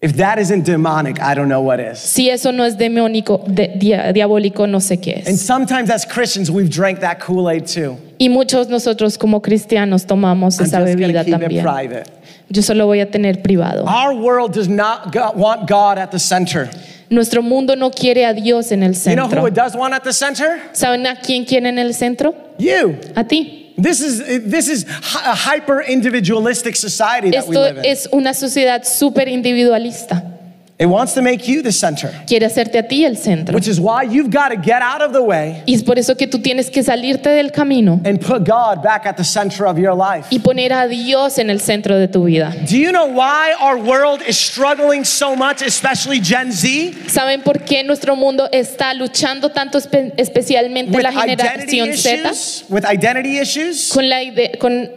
If that isn't demonic, I don't know what is. Si eso no es demónico, de- dia- diabólico, no sé qué And es. sometimes as Christians, we've drank that Kool Aid too. Y muchos nosotros como cristianos tomamos I'm esa bebida también. Yo solo voy a tener privado. Our world does not want God at the center. Nuestro mundo no quiere a Dios en el You know who centro. it does want at the center? ¿Saben a quién quiere en el centro? You. A ti. This is this is a hyper individualistic society that we Esto live in. es una sociedad súper individualista. It wants to make you the center, Quiere hacerte a ti el centro. which is why you've got to get out of the way Y es por eso que tú tienes que salirte del camino and put God back at the center of your life. y poner a Dios en el centro de tu vida. Do you know why our world is struggling so much, especially Gen Z, ¿Saben por qué nuestro mundo está luchando tanto espe- especialmente with la identity generación Z issues, with identity issues, con, la con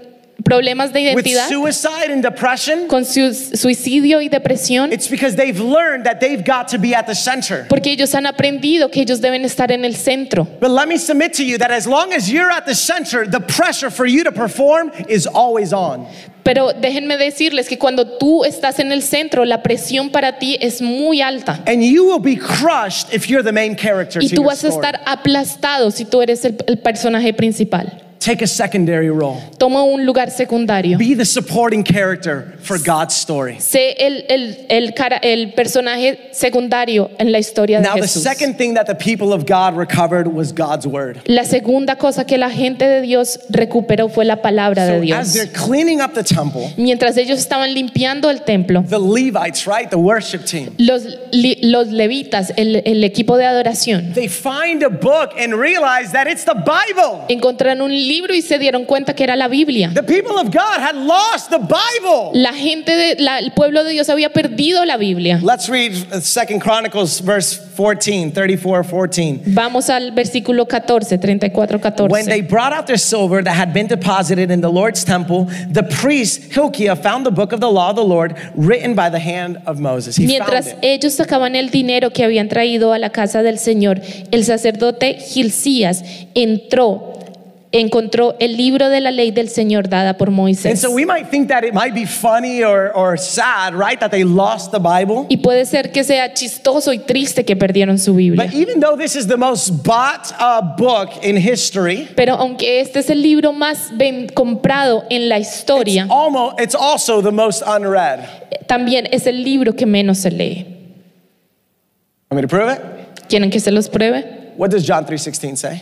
problemas de with identidad, suicide and depression? con su- suicidio y depresión? It's because they've learned that they've got to be at the center. Porque ellos han aprendido que ellos deben estar en el centro. But let me submit to you that as long as you're at the center, the pressure for you to perform is always on. Pero déjenme decirles que cuando tú estás en el centro, la presión para ti es muy alta. And you will be crushed if you're the main character. Y tú vas a estar aplastado si tú eres el, el personaje principal. Take a secondary role. Toma un lugar secundario. Be the supporting character for God's story. Sé el, el, el, cara- el personaje secundario en la historia de Now, the Jesús. second thing that the people of God recovered was God's word. La segunda cosa que la gente de Dios recuperó fue la palabra So, de as Dios. they're cleaning up the temple, Mientras ellos estaban limpiando el templo, the Levites, right, the worship team, los, los levitas, el, el equipo de adoración, they find a book and realize that it's the Bible. encontraron un libro y se dieron cuenta que era la Biblia. The people of God had lost the Bible. La gente, de, la- el pueblo de Dios había perdido la Biblia. Let's read Second Chronicles verse 14, 34, 14. Vamos al versículo 14, 34, When they 14. brought out their silver that had been deposited in the Lord's temple, the priest Hilkiah found the book of the law of the Lord written by the hand of Moses. He Mientras ellos sacaban el dinero que habían traído a la casa del Señor, el sacerdote Gilcías entró, encontró el libro de la ley del Señor dada por And Moisés. so we might think that it might be funny or, or sad, right? That they lost the Bible. Y puede ser que sea chistoso y triste que perdieron su Biblia. But even though this is the most bought uh, book in history, Pero aunque este es el libro más ven- comprado en la historia, almost, it's also the most unread. también es el libro que menos se lee. Want me to prove it? ¿Quieren que se los pruebe? What does John 3.16 say?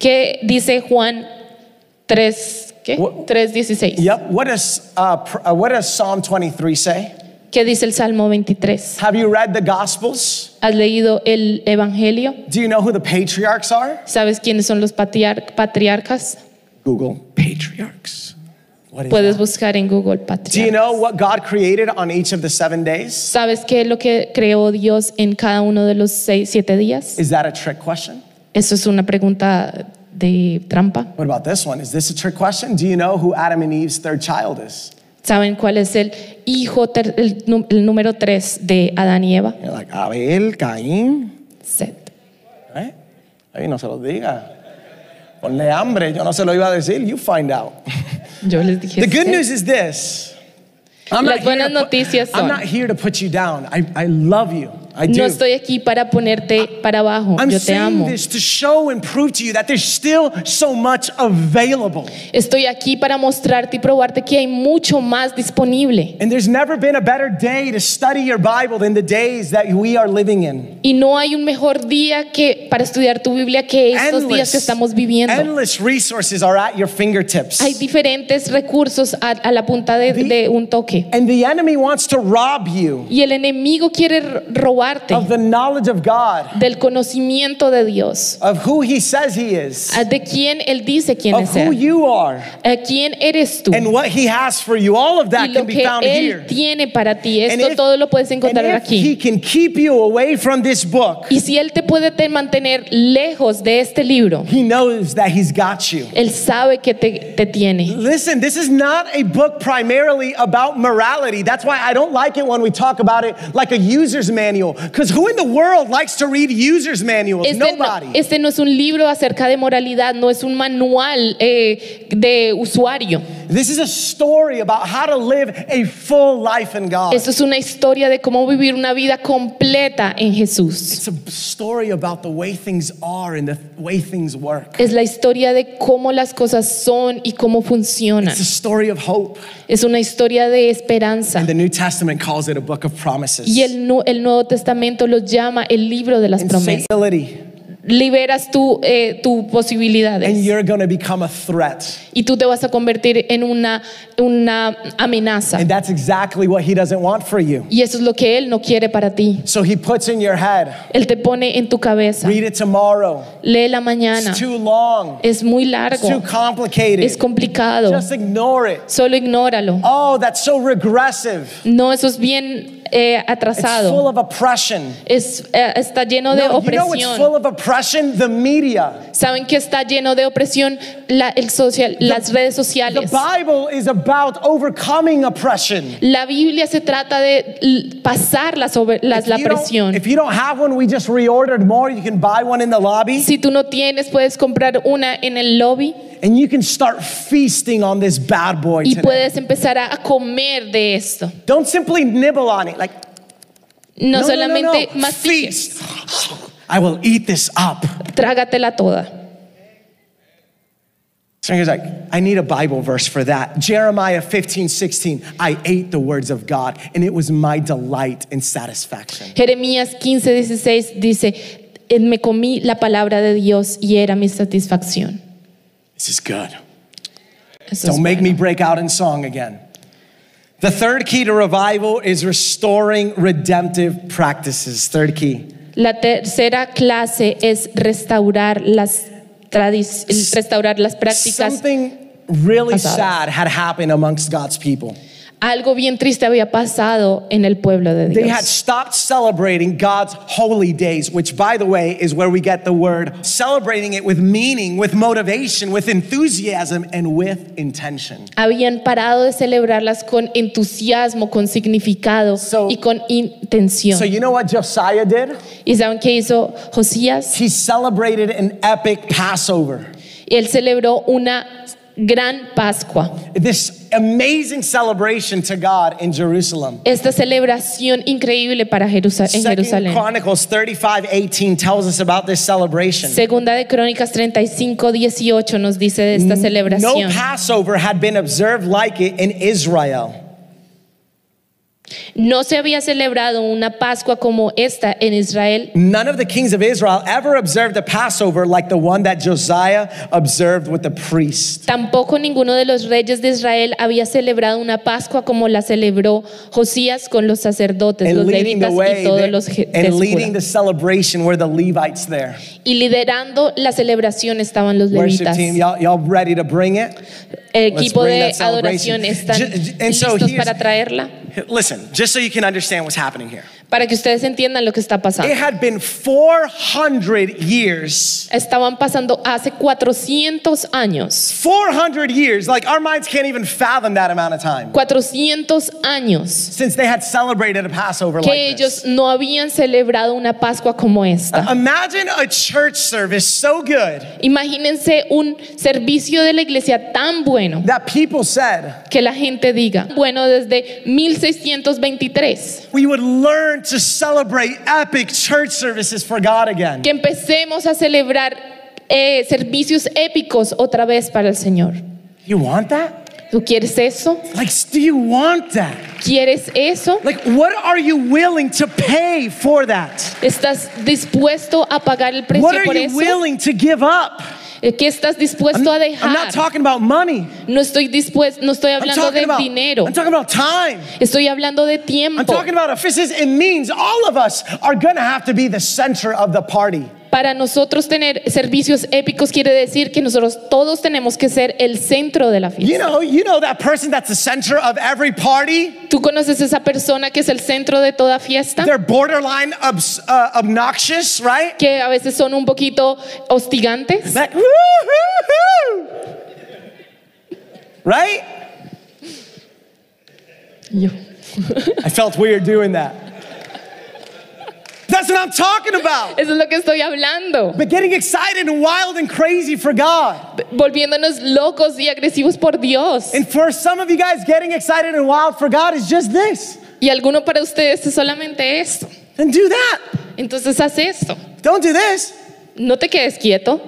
¿Qué dice Juan 3, ¿qué? What- 3.16? Yep. What does, uh, uh, what does Psalm 23 say? ¿Qué dice el Salmo 23? Have you read the Gospels? ¿Has leído el Evangelio? Do you know who the patriarchs are? ¿Sabes quiénes son los patriar- patriarcas? Google patriarchs. Puedes that? buscar en Google Do you patriarcas. know what God created on each of the seven days? ¿Sabes qué es lo que creó Dios en cada uno de los seis, siete días? Is that a trick question? Eso es una pregunta de trampa. What about this one? Is this a trick question? Do you know who Adam and Eve's third child is? ¿Saben cuál es el hijo, ter- el, número tres de Adán y Eva? You're like, Abel, Caín. Set. ¿Eh? Ahí no se lo diga. Ponle hambre, yo no se lo iba a decir. You find out. Yo les dije. The good Set. news is this. I'm Las not, here buenas to put, noticias I'm not here to put you down. I, I love you. I do. No estoy aquí para ponerte para abajo. I'm Yo te saying amo. this to show and prove to you that there's still so much available. Estoy aquí para mostrarte y probarte que hay mucho más disponible. And there's never been a better day to study your Bible than the days that we are living in. Y no hay un mejor día que para estudiar tu Biblia que estos días que estamos viviendo. endless resources are at your fingertips. Hay diferentes recursos a, a la punta de, de un toque. And the enemy wants to rob you Y el enemigo quiere r- of the knowledge of God, del conocimiento de Dios, of who he says he is, de quién Él dice quién of es who Él, you are, a quién eres tú. and what he has for you. All of Y that lo can be que found here. Él tiene para ti, And esto if- todo lo puedes encontrar and if he can keep you away from this book, Y si Él te puede te mantener lejos de este libro, he knows that he's got you. Él sabe que te, te tiene. Listen, this is not a book primarily about morality. That's why I don't like it when we talk about it like a user's manual. Because who in the world likes to read user's manuals? Este no, Nobody. este no es un libro acerca de moralidad, no es un manual eh, de usuario. This is a story about how to live a full life in God. Esto es una historia de cómo vivir una vida completa en Jesús. It's a story about the way things are and the way things work. Es la historia de cómo las cosas son y cómo funcionan. It's a story of hope. Es una historia de esperanza. And the New Testament calls it a book of promises. Y el, el Nuevo Testamento lo llama el libro de las promesas. Liberas tu, eh, tu And posibilidades you're going to become a threat. y tú te vas a convertir en una, una amenaza. And that's exactly what he doesn't want for you. Y eso es lo que Él no quiere para ti. So he puts in your head, Él te pone en tu cabeza. read it tomorrow. Lee la mañana. It's too long. Es muy It's largo. too complicated. Es complicado. Just ignore it. Solo ignóralo. Oh, that's so regressive. No, eso es bien eh, It's full atrasado. of oppression. Es, eh, está lleno de No, you know what's full opresión. of oppression? The media. ¿Saben que está lleno de opresión la- el social, las redes The sociales? Bible is about overcoming oppression. La Biblia se trata de pasar la, sobre, la you don't- presión. if you don't have one, we just reordered more. You can buy one in the lobby Si tú no tienes, puedes comprar una en el lobby and you can start feasting on this bad boy y puedes empezar a, comer de esto. Don't simply nibble on it like No, no, no, no, solamente no. mastiques, feast. I will eat this up. trágatela toda. So he's like, I need a Bible verse for that. Jeremiah 15, 16. I ate the words of God, and it was my delight and satisfaction. Jeremías 15, 16 dice, "Eh, me comí la palabra de Dios y era mi satisfacción. This is good. Es Don't make me break out in song again. The third key to revival is restoring redemptive practices. Third key. La tercera clase es restaurar las, restaurar las prácticas. Something really sad had happened amongst God's people. Algo bien triste había pasado en el pueblo de They had Dios. stopped celebrating God's holy days, which, by the way, is where we get the word celebrating it with meaning, with motivation, with enthusiasm, and with intention. Habían parado de celebrarlas con entusiasmo, con significado So- y con intención. So, you know what Josiah did? ¿Y saben qué hizo Josías? He celebrated an epic Passover. Él celebró una gran Pascua. This amazing celebration to God in Jerusalem. Esta celebración increíble para Jerusa- en Second Jerusalén. Chronicles 35 18 tells us about this celebration. Segunda de Crónicas 35, 18 nos dice de esta celebración. No. Passover had been observed like it in Israel. No se había celebrado una Pascua como esta en Israel. None of the kings of Israel ever observed a Passover like the one that Josiah observed with the priest. Tampoco ninguno de los reyes de Israel había celebrado una Pascua como la celebró Josías con los sacerdotes, And los leading the levitas y way, todos los and leading the celebration were the Levites there. Y liderando la celebración estaban los levitas. team, y'all, y'all ready to bring it? El equipo de adoración están and listos para traerla. Listen, just so you can understand what's happening here. Para que ustedes entiendan lo que está pasando. It had been 400 years. Estaban pasando hace 400 años. 400 years. Like our minds can't even fathom that amount of time 400 años since they had celebrated a Passover que like ellos this. no habían celebrado una Pascua como esta. Imagine a church service so good Imagínense un servicio de la iglesia tan bueno that people said, que la gente diga, bueno, desde 1623, we would learn to celebrate epic church services for God again. que empecemos a celebrar eh, servicios épicos otra vez para el Señor. You want that? ¿Tú quieres eso? Like, do you want that? ¿Quieres eso? Like, what are you willing to pay for that? ¿Estás dispuesto a pagar el precio What are por you eso? willing to give up? Eh, ¿Qué estás I'm, dispuesto a I'm not dejar? talking about money. No estoy dispuesto, no estoy I'm hablando talking de about, dinero. I'm talking about time. Estoy hablando de I'm tiempo. talking about. It means all of us are going to have to be the center of the party. Para nosotros tener servicios épicos quiere decir que nosotros todos tenemos que ser el centro de la You fiesta. know, you know that person that's the center of every party? ¿Tú conoces esa persona que es el centro de toda fiesta? They're borderline obs- uh, obnoxious, right? Que a veces son un poquito hostigantes. Like. Right? Yo. I felt weird doing that. That's what I'm talking about. Eso es lo que estoy hablando. But getting excited and wild and crazy for God. Volviéndonos locos y agresivos por Dios. And for some of you guys, getting excited and wild for God is just this. Y alguno para ustedes es solamente esto. Then do that. Entonces haz esto. Don't do this. No te quedes quieto.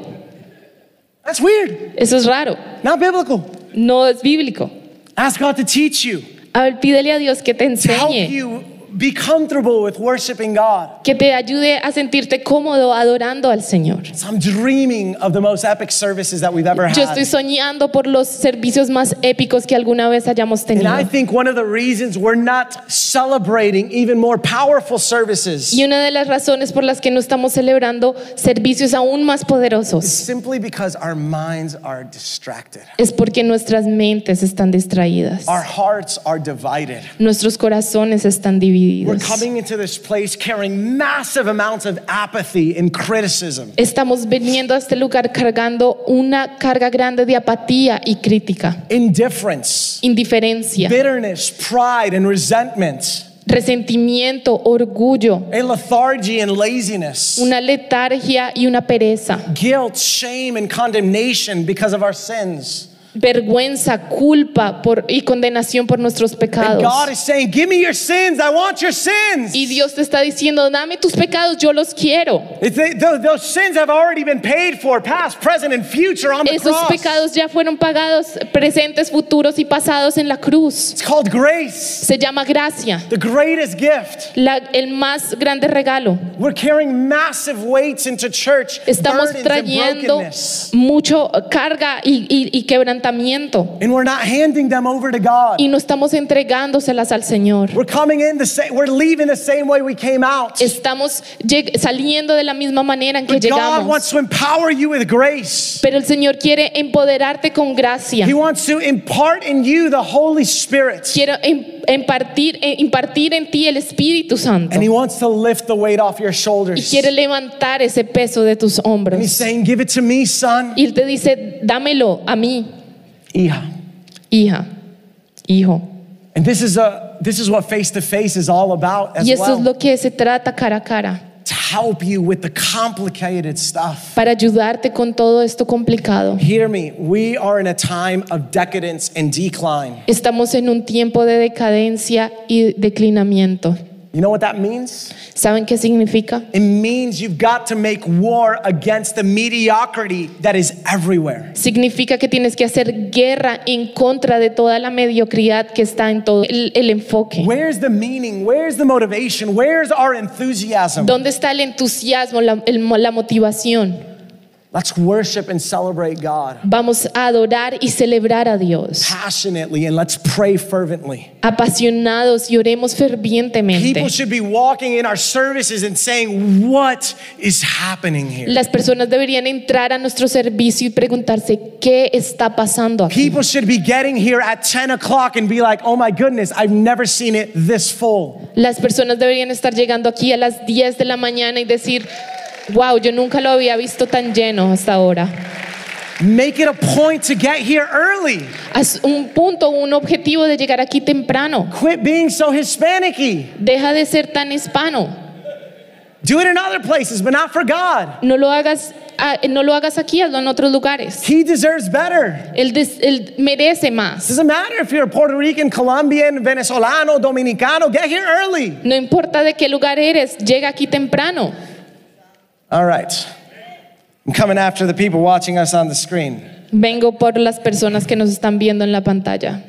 That's weird. Eso es raro. Not biblical. No es bíblico. Ask God to teach you, A ver, pídele a Dios que te enseñe, you be comfortable with worshiping God. que te ayude a sentirte cómodo adorando al Señor. So I'm dreaming of the most epic services that we've ever Yo estoy had. soñando por los servicios más épicos que alguna vez hayamos And I tenido. think one of the reasons we're not celebrating even more powerful services Y una de las razones por las que no estamos celebrando servicios aún más is poderosos simply because our minds are distracted. es porque nuestras mentes están distraídas. Our hearts are divided. Nuestros corazones están divididos. Coming into this place carrying massive amounts of apathy and criticism. Estamos viniendo a este lugar cargando una carga grande de apatía y crítica, indifference, indiferencia, bitterness, pride, and resentment, resentimiento, orgullo, a lethargy and laziness, una letargia y una pereza, guilt, shame, and condemnation because of our sins. Vergüenza, culpa por, y condenación por nuestros pecados. God is saying, Give me your sins. I want your sins. Y Dios te está diciendo, dame tus pecados, yo los quiero. It's they- tho- those sins have already been paid for, past, present, and future on the Esos pecados ya fueron pagados, presentes, futuros y pasados en la cruz. It's called grace, Se llama gracia, the greatest gift. la- el más grande regalo. We're carrying massive weights into church, Estamos trayendo mucho carga y, y- y quebrantamiento and we're not handing them over to God. y no estamos entregándoselas al Señor. We're coming in the same, we're leaving the same way we came out. Estamos saliendo de la misma manera en que But God llegamos. wants to empower you with grace. Pero el Señor quiere empoderarte con gracia. He wants to impart in you the Holy Spirit. Quiere em- impartir, eh, impartir en ti el Espíritu Santo. And He wants to lift the weight off your Y shoulders. quiere levantar ese peso de tus And He's hombros. saying, Give it to me, son. Y Él te dice, dámelo a mí, Hija. hija, hijo. And this is a this is what face to face is all about as Y eso es lo que se trata cara a cara. To help you with the complicated stuff. Para ayudarte con todo esto complicado. Hear me. We are in a time of decadence and decline. Estamos en un tiempo de decadencia y declinamiento. You know what that means? ¿Saben qué significa? It means you've got to make war against the mediocrity that is everywhere. Significa que tienes que hacer guerra en contra de toda la mediocridad que está en todo el, el enfoque. Where's the meaning? Where's the motivation? Where's our enthusiasm? ¿Dónde está el entusiasmo, la, el- la motivación? Let's worship and celebrate God Vamos a adorar y celebrar a Dios. passionately and let's pray fervently. Apasionados y oremos fervientemente. People should be walking in our services and saying, What is happening here? Las personas deberían entrar a nuestro servicio y preguntarse qué está pasando aquí. People should be getting here at 10 o'clock and be like, Oh my goodness, I've never seen it this full. Las personas deberían estar llegando aquí a las 10 de la mañana y decir, wow, yo nunca lo había visto tan lleno hasta ahora. Make it a point to get here early. Haz un punto, un objetivo de llegar aquí temprano. Quit being so Hispanic Deja de ser tan hispano. Do it in other places, but not for God. No lo hagas, ah, no lo hagas aquí, hazlo en otros lugares. He deserves better. Él, des- él merece más. Doesn't matter if you're Puerto Rican, Colombian, Venezolano, Dominicano, get here early. No importa de qué lugar eres, llega aquí temprano. All right. I'm coming after the people watching us on the screen. Vengo por las personas que nos están viendo en la pantalla.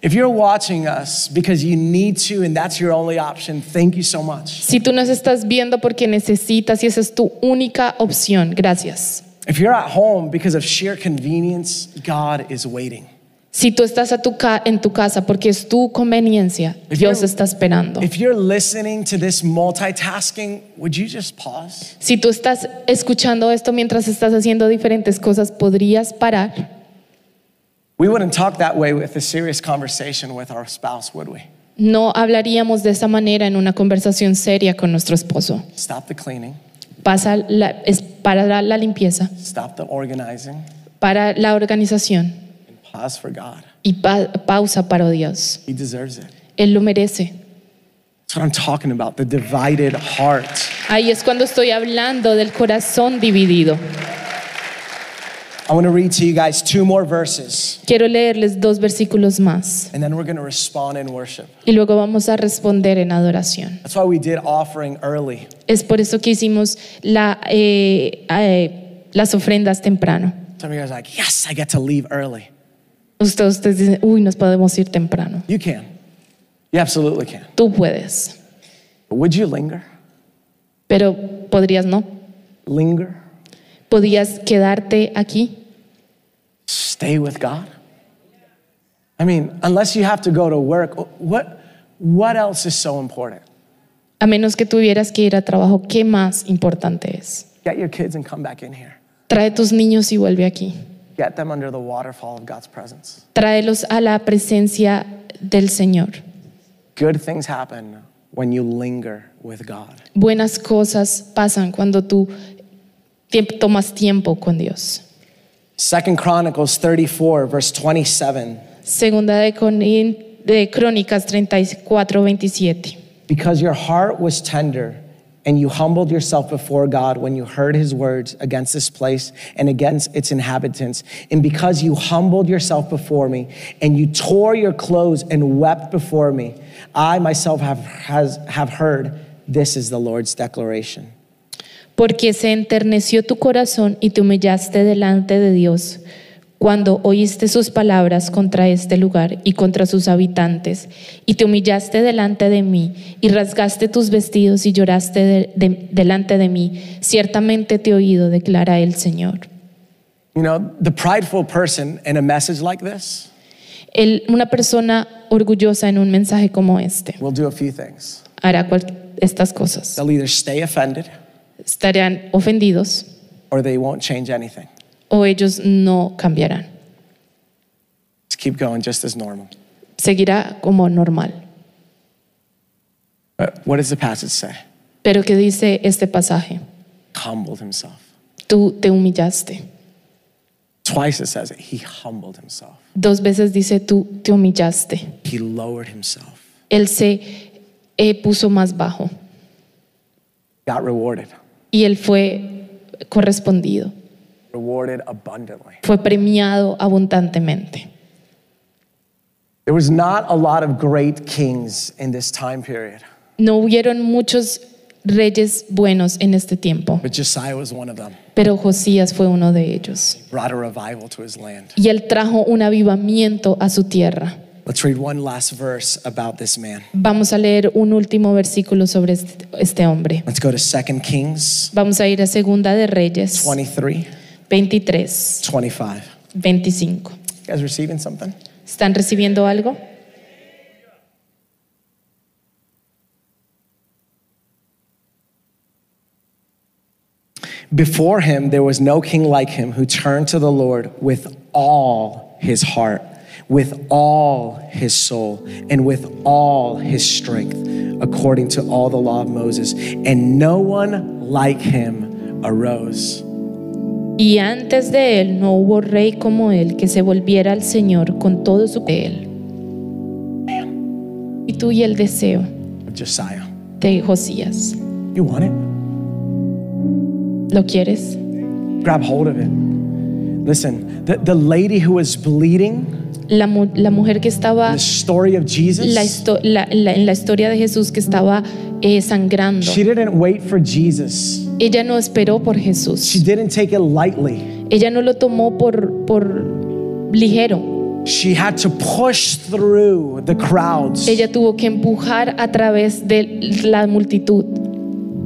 If you're watching us because you need to and that's your only option, thank you so much. Si tú nos estás viendo porque necesitas y esa es tu única opción, gracias. If you're at home because of sheer convenience, God is waiting. Si tú estás a tu ca- en tu casa porque es tu conveniencia, If Dios you're- está esperando. If you're listening to this multitasking, would you just pause? Si tú estás escuchando esto mientras estás haciendo diferentes cosas, podrías parar. We wouldn't talk that way with a serious conversation with our spouse, would we? No hablaríamos de esa manera en una conversación seria con nuestro esposo. Stop the cleaning, Pasa la, es para la limpieza, stop the organizing, para la organización pause for God. y pa- pausa para Dios. He deserves it. Él lo merece. That's what I'm talking about the divided heart. Ahí es cuando estoy hablando del corazón dividido. I want to read to you guys two more verses, Quiero leerles dos versículos más and then we're going to respond in worship. y luego vamos a responder en adoración. That's why we did offering early. Es por eso que hicimos la, eh, eh, las ofrendas temprano. Some of you guys are like, yes, I get to leave early. Ustedes, ustedes dicen, uy, nos podemos ir temprano. You can. You absolutely can. Tú puedes, But would you linger? pero podrías no. Linger? Podrías quedarte aquí. Stay with God? I mean, unless you have to go to work, what, what else is so important? A menos que tuvieras que ir a trabajo, ¿qué más importante es? Get your kids and come back in here. Trae tus niños y vuelve aquí. Get them under the waterfall of God's presence. Tráelos a la presencia del Señor. Good things happen when you linger with God. Buenas cosas pasan cuando tú tomas tiempo con Dios. Second Chronicles 34, verse 27. Segunda de, de Crónicas 34, 27. Because your heart was tender and you humbled yourself before God when you heard his words against this place and against its inhabitants, and because you humbled yourself before me and you tore your clothes and wept before me, I myself have, has, have heard this is the Lord's declaration. Porque se enterneció tu corazón y te humillaste delante de Dios cuando oíste sus palabras contra este lugar y contra sus habitantes, y te humillaste delante de mí y rasgaste tus vestidos y lloraste de- de- delante de mí, ciertamente te he oído, declara el Señor. You know, the prideful person in a message like this El- una persona orgullosa en un mensaje como este will do a few things. hará cual- estas cosas. They'll either stay offended Estarán ofendidos or they won't change anything. O ellos no cambiarán. Just keep going just as normal. Seguirá como normal. But what does the passage say? Pero ¿qué dice este pasaje? Humbled himself. Tú te humillaste. Twice it says it. He humbled himself. Dos veces dice tú te humillaste. He lowered himself. Él se eh, puso más bajo Got rewarded. y él fue correspondido. Rewarded abundantly. Fue premiado abundantemente. There was not a lot of great kings in this time period. No hubieron muchos reyes buenos en este tiempo, but Josiah was one of them. pero Josías fue uno de ellos. Brought a revival to his land. Y él trajo un avivamiento a su tierra. Let's read one last verse about this man. Vamos a leer un último versículo sobre este, este hombre. Let's go to 2 Kings Vamos a ir a Segunda de Reyes 23, 23, 25. 25. You guys receiving something? ¿Están recibiendo algo? Before him, there was no king like him who turned to the Lord with all his heart, with all his soul, and with all his strength, according to all the law of Moses. And no one like him arose. Y antes de él no hubo rey como él que se volviera al Señor con todo su de él. Y tú y el deseo de Josías. You want it? ¿Lo quieres? Grab hold of it. Listen, the, the lady who was bleeding, La, la mujer que estaba the story of Jesus, la- la- en la historia de Jesús que estaba eh, sangrando. she didn't wait for Jesus. Ella no esperó por She Jesús. didn't take it lightly. Ella no lo tomó por, por ligero. She had to push through the crowds Ella tuvo que empujar a través de la multitud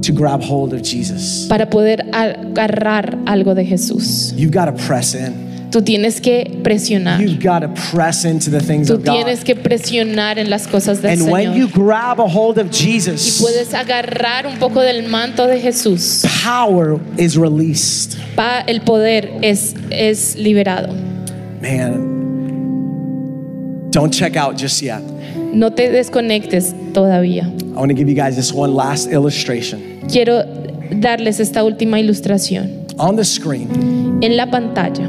to grab hold of Jesus. para poder agarrar algo de Jesús. You've got to press in. Tú tienes que presionar. You've got to press into the things Tú of God. tienes que presionar en las cosas del And when you Señor. grab a hold of Y Jesus, puedes agarrar un poco del manto de Jesús. power is released. Pa- el poder es, es liberado. Man, don't check out just yet. No te desconectes todavía. I want to give you guys this one last illustration. Quiero darles esta última ilustración. On the screen, En la pantalla,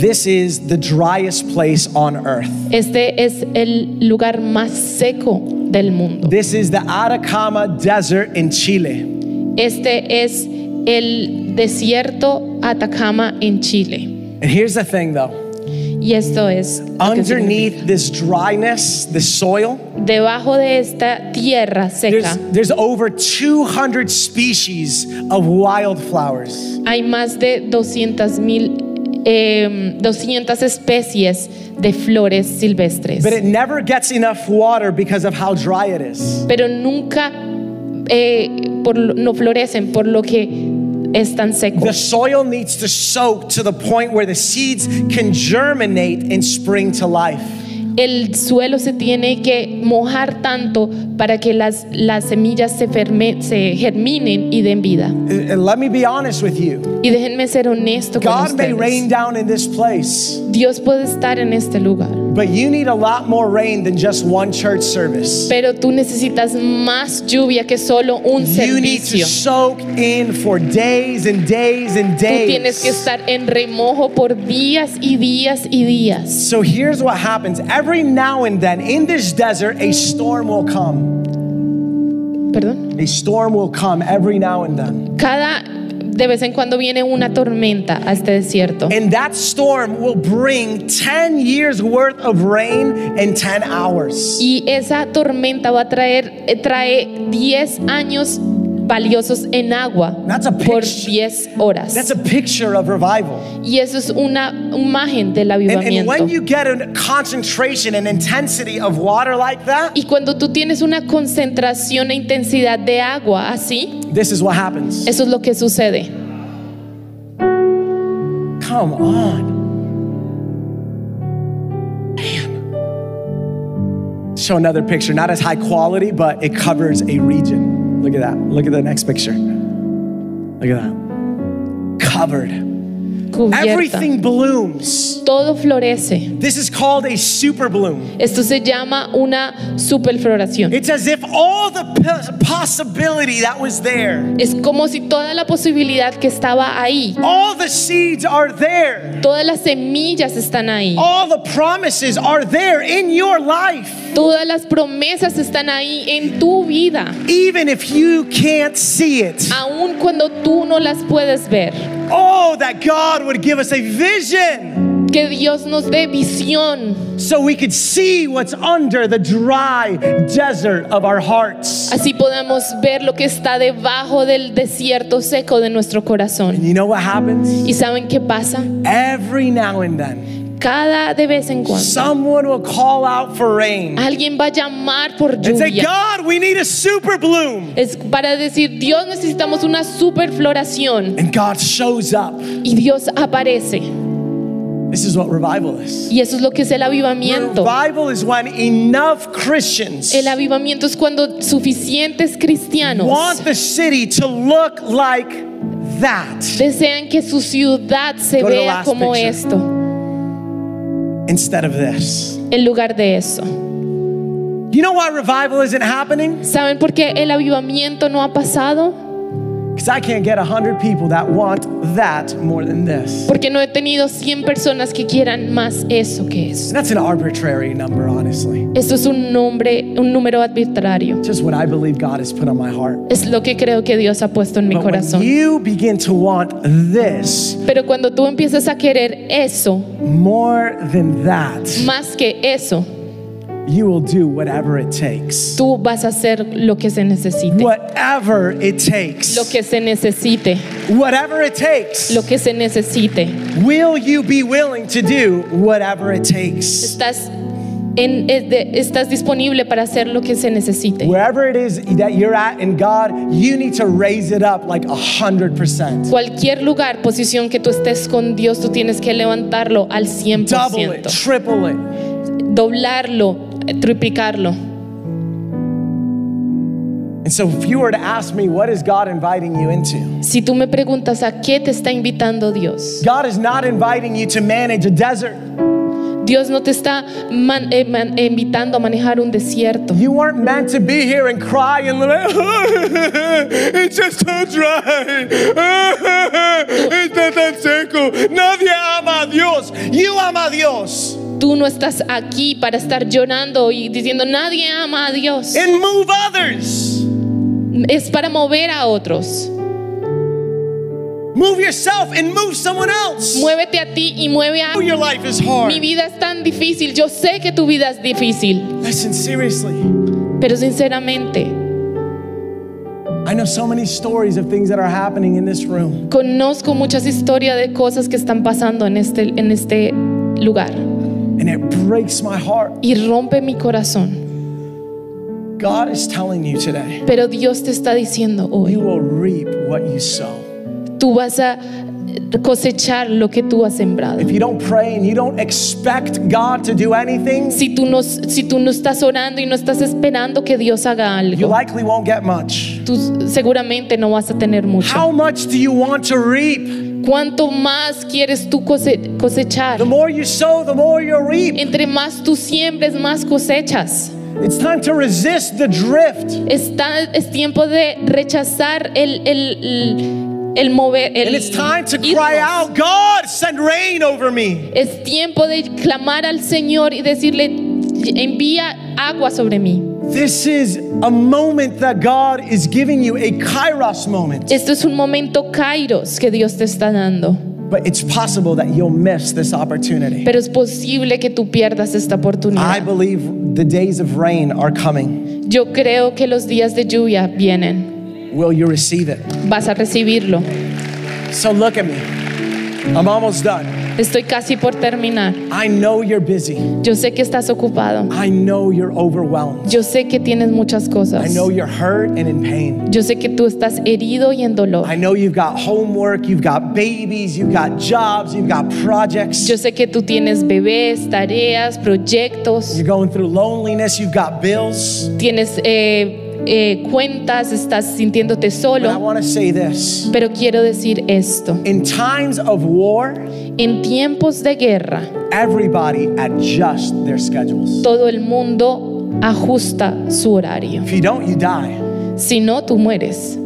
this is the driest place on earth. este es el lugar más seco del mundo. This is the Atacama Desert in Chile. Este es el desierto Atacama en Chile. And here's the thing though Y esto es lo que significa. underneath this dryness, this soil, debajo de esta tierra seca there's over 200 species of wildflowers. hay más de 200 mil 200 especies de flores silvestres. But it never gets enough water because of how dry it is. pero nunca eh, por no florecen por lo que es tan seco. The soil needs to soak to the point where the seeds can germinate and spring to life. El suelo se tiene que mojar tanto para que las, las semillas se, ferme- se germinen y den vida. And let me be honest with you Y déjenme ser honesto con God may rain ustedes. down in this place, Dios puede estar en este lugar, but you need a lot more rain than just one church service. pero tú necesitas más lluvia que solo un servicio. You need to soak in for days and days and days. Tú tienes que estar en remojo por días y días y días. So here's what happens every now and then in this desert, a storm will come. Perdón. A storm will come every now and then. Cada de vez en cuando viene una tormenta a este desierto. And that storm will bring 10 years worth of rain in 10 hours. Y esa tormenta va a traer eh, trae 10 años valiosos en agua That's a por picture. 10 horas. That's a picture of revival. Y eso es una imagen del And, and avivamiento. when you get a concentration and intensity of water like that, Y cuando tú tienes una concentración e intensidad de agua así, this is what happens. eso es lo que sucede. Come on. Show another picture, not as high quality, but it covers a region. Look at that. Look at the next picture. Look at that. Covered. Cubierta. Everything blooms. Todo florece. This is called a super bloom. Esto se llama una superfloración. It's as if all the possibility that was there, Es como si toda la posibilidad que estaba ahí, all the seeds are there, todas las semillas están ahí. all the promises are there in your life, Todas las promesas están ahí en tu vida, even if you can't see it. aun cuando tú no las puedes ver. Oh, that God would give us a vision Que Dios nos dé visión. so we could see what's under the dry desert of our hearts. Así podamos ver lo que está debajo del desierto seco de nuestro corazón. And you know what happens? ¿Y saben qué pasa? Every now and then, Cada de vez en cuando someone will call out for rain alguien va a llamar por and say, lluvia. God, we need a super bloom. Es para decir, Dios necesitamos una super floración. And God shows up. Y Dios aparece. This is what revival is. Y eso es lo que es el avivamiento. Revival is when enough Christians El avivamiento es cuando suficientes cristianos want the city to look like that desean que su ciudad se Go vea como picture. esto, instead of this. en lugar de eso. You know why revival isn't happening? ¿Saben por qué el avivamiento no ha pasado? Because I can't get 100 people that want that more than this. Porque no he tenido 100 personas que quieran más eso que eso. That's an arbitrary number, honestly. Esto es un nombre, un número arbitrario. Just what I believe God has put on my heart. Es lo que creo que Dios ha puesto en mi But when you begin to want this Pero cuando tú empiezas a querer eso, more than that, más que eso, you will do whatever it takes. tú vas a hacer lo que se necesite. Whatever it takes. Lo que se necesite, Whatever it takes. lo que se necesite. Will you be willing to do whatever it takes? Estás, en, estás disponible para hacer lo que se necesite. Wherever it is that you're at in God, you need to raise it up like a hundred percent. Cualquier lugar, posición que tú estés con Dios, tú tienes que levantarlo al Double it, triple it. Doblarlo, eh, triplicarlo. And so, if you were to ask me, what is God inviting you into? Si tú me preguntas a qué te está invitando Dios, God is not inviting you to manage a desert. Dios no te está man- eh, man- eh, invitando a manejar un desierto. You weren't meant to be here and cry and lament. it's just so dry. Está tan seco. Nadie ama a Dios. You ama a Dios. Tú no estás aquí para estar llorando y diciendo nadie ama a Dios. And move others. Es para mover a otros. Move yourself and move someone else. Muévete a ti y mueve a Your life is hard. Mi vida es tan difícil. Yo sé que tu vida es difícil, Listen, seriously. pero sinceramente I know so many stories of things that are happening in this room. conozco muchas historias de cosas que están pasando en este, en este lugar And it breaks my heart. y rompe mi corazón. God is telling you today, Pero Dios te está diciendo you hoy, will reap what you sow. Tú vas a cosechar lo que tú has sembrado. If you don't pray and you don't expect God to do anything, Si tú, no, si tú no estás orando y no estás esperando que Dios haga you algo, likely won't get much. tú seguramente no vas a tener mucho. How much do you want to reap? ¿Cuánto más quieres tú cose- cosechar? The more you sow, the more you'll reap. Entre más tú siembres, más cosechas. It's time to resist the drift. Está, es tiempo de rechazar el, el, el, el mover. El And it's time to cry out, God, send rain over me. Es tiempo de clamar al Señor y decirle, envía agua sobre mí. This is a moment that God is giving you, a kairos moment. Esto es un momento kairos que Dios te está dando. But it's possible that you'll miss this opportunity. Pero es posible que tú pierdas esta I oportunidad. believe the days of rain are coming. Yo creo que los días de lluvia vienen. Will you receive it? Vas a recibirlo. So look at me. I'm almost done. Estoy casi por terminar. I know you're busy. Yo sé que estás ocupado. I know you're overwhelmed. Yo sé que tienes muchas I cosas. know you're hurt and in pain. Yo sé que tú estás herido y en dolor. I know you've got homework, you've got babies, you've got jobs, you've got projects. Yo sé que tú tienes bebés, tareas, proyectos, You're going through loneliness, you've got bills. tienes eh, eh, cuentas, estás sintiéndote solo. want to say this. Pero quiero decir esto. In times of war, En tiempos de guerra, everybody adjusts their schedules. todo el mundo ajusta su horario. If you don't, you die. Si no, tú mueres.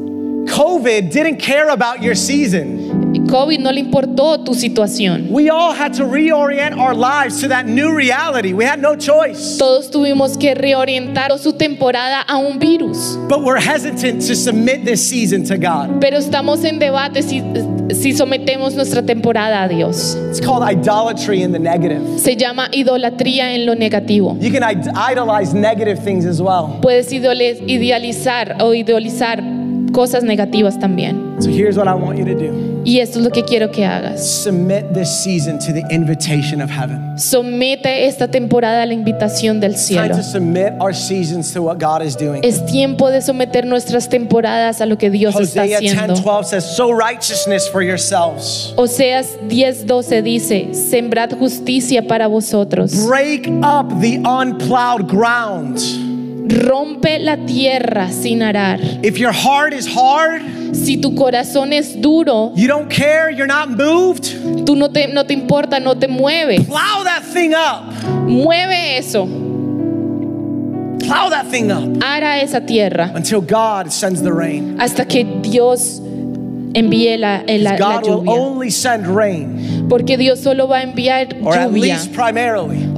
COVID didn't care about your season. COVID no le importó tu situación. We all had to reorient our lives to that new reality. We had no choice. Todos tuvimos que reorientar su temporada a un virus. But we're hesitant to submit this season to God. Pero estamos en debate si, si sometemos nuestra temporada a Dios. It's called idolatry in the negative. Se llama idolatría en lo negativo. You can id- idolize negative things as well. Puedes idealizar o idealizar cosas negativas también. So here's what I want you to do Y esto es lo que quiero que hagas. submit this season to the invitation of heaven. Somete esta temporada a la invitación del time cielo. to submit our seasons to what God is doing. Es tiempo de someter nuestras temporadas a lo que Dios está Hosea 10 haciendo. 12 says, Sow righteousness for yourselves. Oseas 10:12 dice, sembrad justicia para vosotros. Break up the unplowed ground. Rompe la tierra sin arar. If your heart is hard, Si tu corazón es duro, you don't care, you're not moved, tú no te, no te importa, no te mueve. plow that thing up. Mueve eso. Plow that thing up Ara esa tierra until God sends the rain. hasta que Dios envíe la, la- la will lluvia. Porque Dios solo va a enviar lluvia,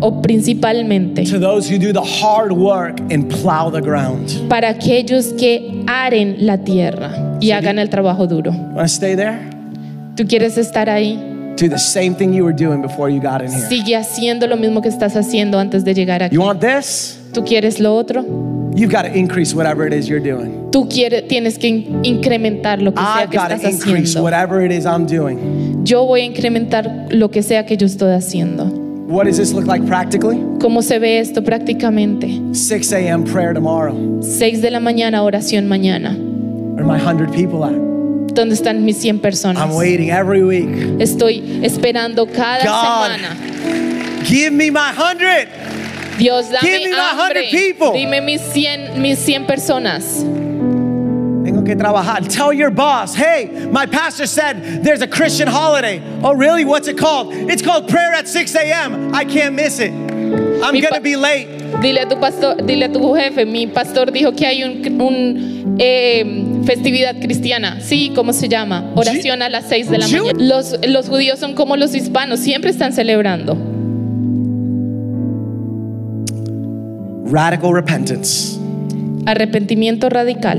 o principalmente, to those who do the hard work and plow the ground. para aquellos que aren la tierra y hagan el trabajo duro. Want to stay there? ¿Tú quieres estar ahí? Do the same thing you were doing before you got in here. Sigue haciendo lo mismo que estás haciendo antes de llegar aquí. You want this? ¿Tú quieres lo otro? You've got to increase whatever it is you're doing. Tú quieres, tienes que in- incrementar lo que sea I've que got estás to increase haciendo. whatever it is I'm doing. Yo voy a incrementar lo que sea que yo estoy haciendo. What does this look like practically? ¿Cómo se ve esto prácticamente? 6 a.m. prayer tomorrow. 6 de la mañana, oración mañana. Where are my 100 people at? ¿Dónde están mis 100 personas? I'm waiting every week. Estoy esperando cada God. semana. Give me my 100. Dios, Give dame hambre. 100 people. Dime mis 100, mis 100 personas. Tengo que trabajar. Tell your boss, hey, my pastor said there's a Christian holiday. Oh, really? What's it called? It's called prayer at 6 a.m. I can't miss it. I'm going to be late. Dile a tu pastor, dile a tu jefe, mi pastor dijo que hay un, un, eh, festividad cristiana. Sí, ¿cómo se llama? Oración a las 6 de la mañana. Los, los judíos son como los hispanos, siempre están celebrando. Radical repentance, Arrepentimiento radical,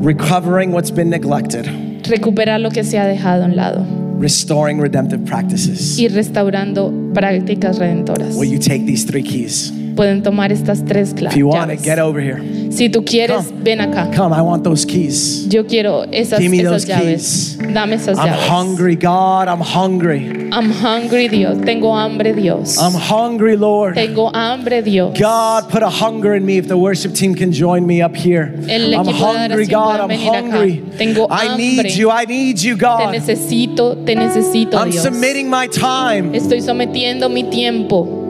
recovering what's been neglected, recuperar lo que se ha dejado a un lado restoring redemptive practices. y restaurando prácticas redentoras. Will you take these three keys? Pueden tomar estas tres If you want it, claves. get over here. Si tú quieres, Come. ven acá. Come, I want those keys. Yo quiero esas, Give me esas those llaves. keys. Dame esas I'm llaves. hungry, God. I'm hungry. I'm hungry, Dios. Tengo hambre, Dios. I'm hungry, Lord. Tengo hambre, Dios. God, put a hunger in me if the worship team can join me up here. El I'm hungry, God. I'm acá. hungry. Tengo I need you. I need you, Te God. necesito, te necesito, I'm Dios. submitting my time. Estoy sometiendo mi tiempo.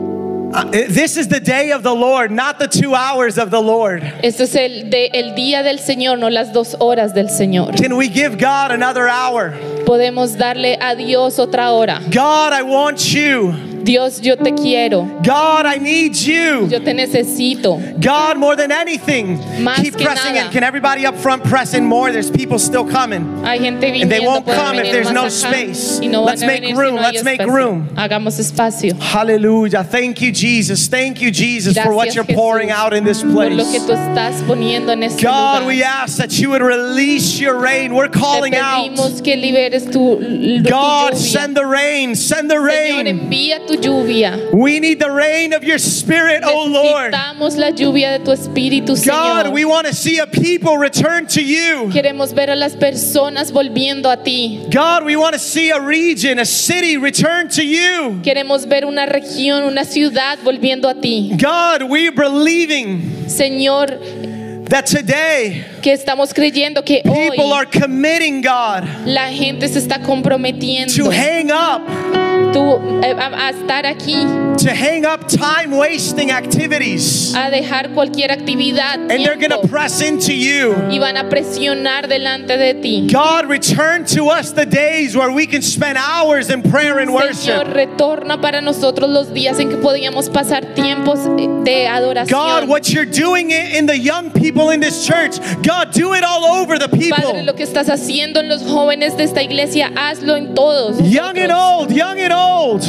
Uh, This is the day of the Lord, not the two hours of the Lord. Este es el, de, el día del Señor, no las dos horas del Señor. Can we give God another hour? Podemos darle a Dios otra hora. God, I want you. Dios, yo te quiero. God, I need you. Yo te necesito. God, more than anything. Más Keep pressing nada. in. Can everybody up front press in more? There's people still coming. Hay gente And they won't come if there's no space. no Let's make venir si room, no let's make espacio. room. Hagamos espacio. Hallelujah. Thank you, Jesus. Thank you, Jesus, for what you're Jesús, pouring out in this Por lo que place. tú estás poniendo en este God, lugar. we ask that you would release your rain. We're calling out. que liberes tu, tu God, lluvia. send the rain. Send the Señor, rain. envía tu lluvia. We need the rain of your spirit, oh Lord. Necesitamos la lluvia de tu espíritu, God, we want to see a people return to you. Queremos ver a las personas volviendo a ti. God, we want to see a region, a city return to you. Queremos ver una región, una ciudad volviendo a ti. God, we're believing Señor, that today que estamos creyendo que people hoy are committing, God, la gente se está comprometiendo to hang up eh, a, a estar aquí to hang up time wasting activities. a dejar cualquier actividad And they're going to tiempo, press into you. y van a presionar delante de ti. God, return to us the days where we can spend hours in prayer and Señor, worship. retorna para nosotros los días en que podíamos pasar tiempos de adoración. God, what you're doing in the young people in this church, God, do it all over the Padre, people. lo que estás haciendo en los jóvenes de esta iglesia, hazlo en todos. Young and old, young and old.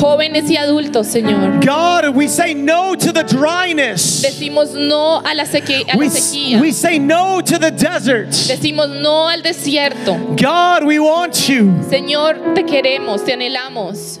Jóvenes y adultos, Señor. God, we say no to the dryness. Decimos no a la, seque- a la We, sequía. we say no to the desert. Decimos no al desierto. God, we want you. Señor, te queremos, te anhelamos.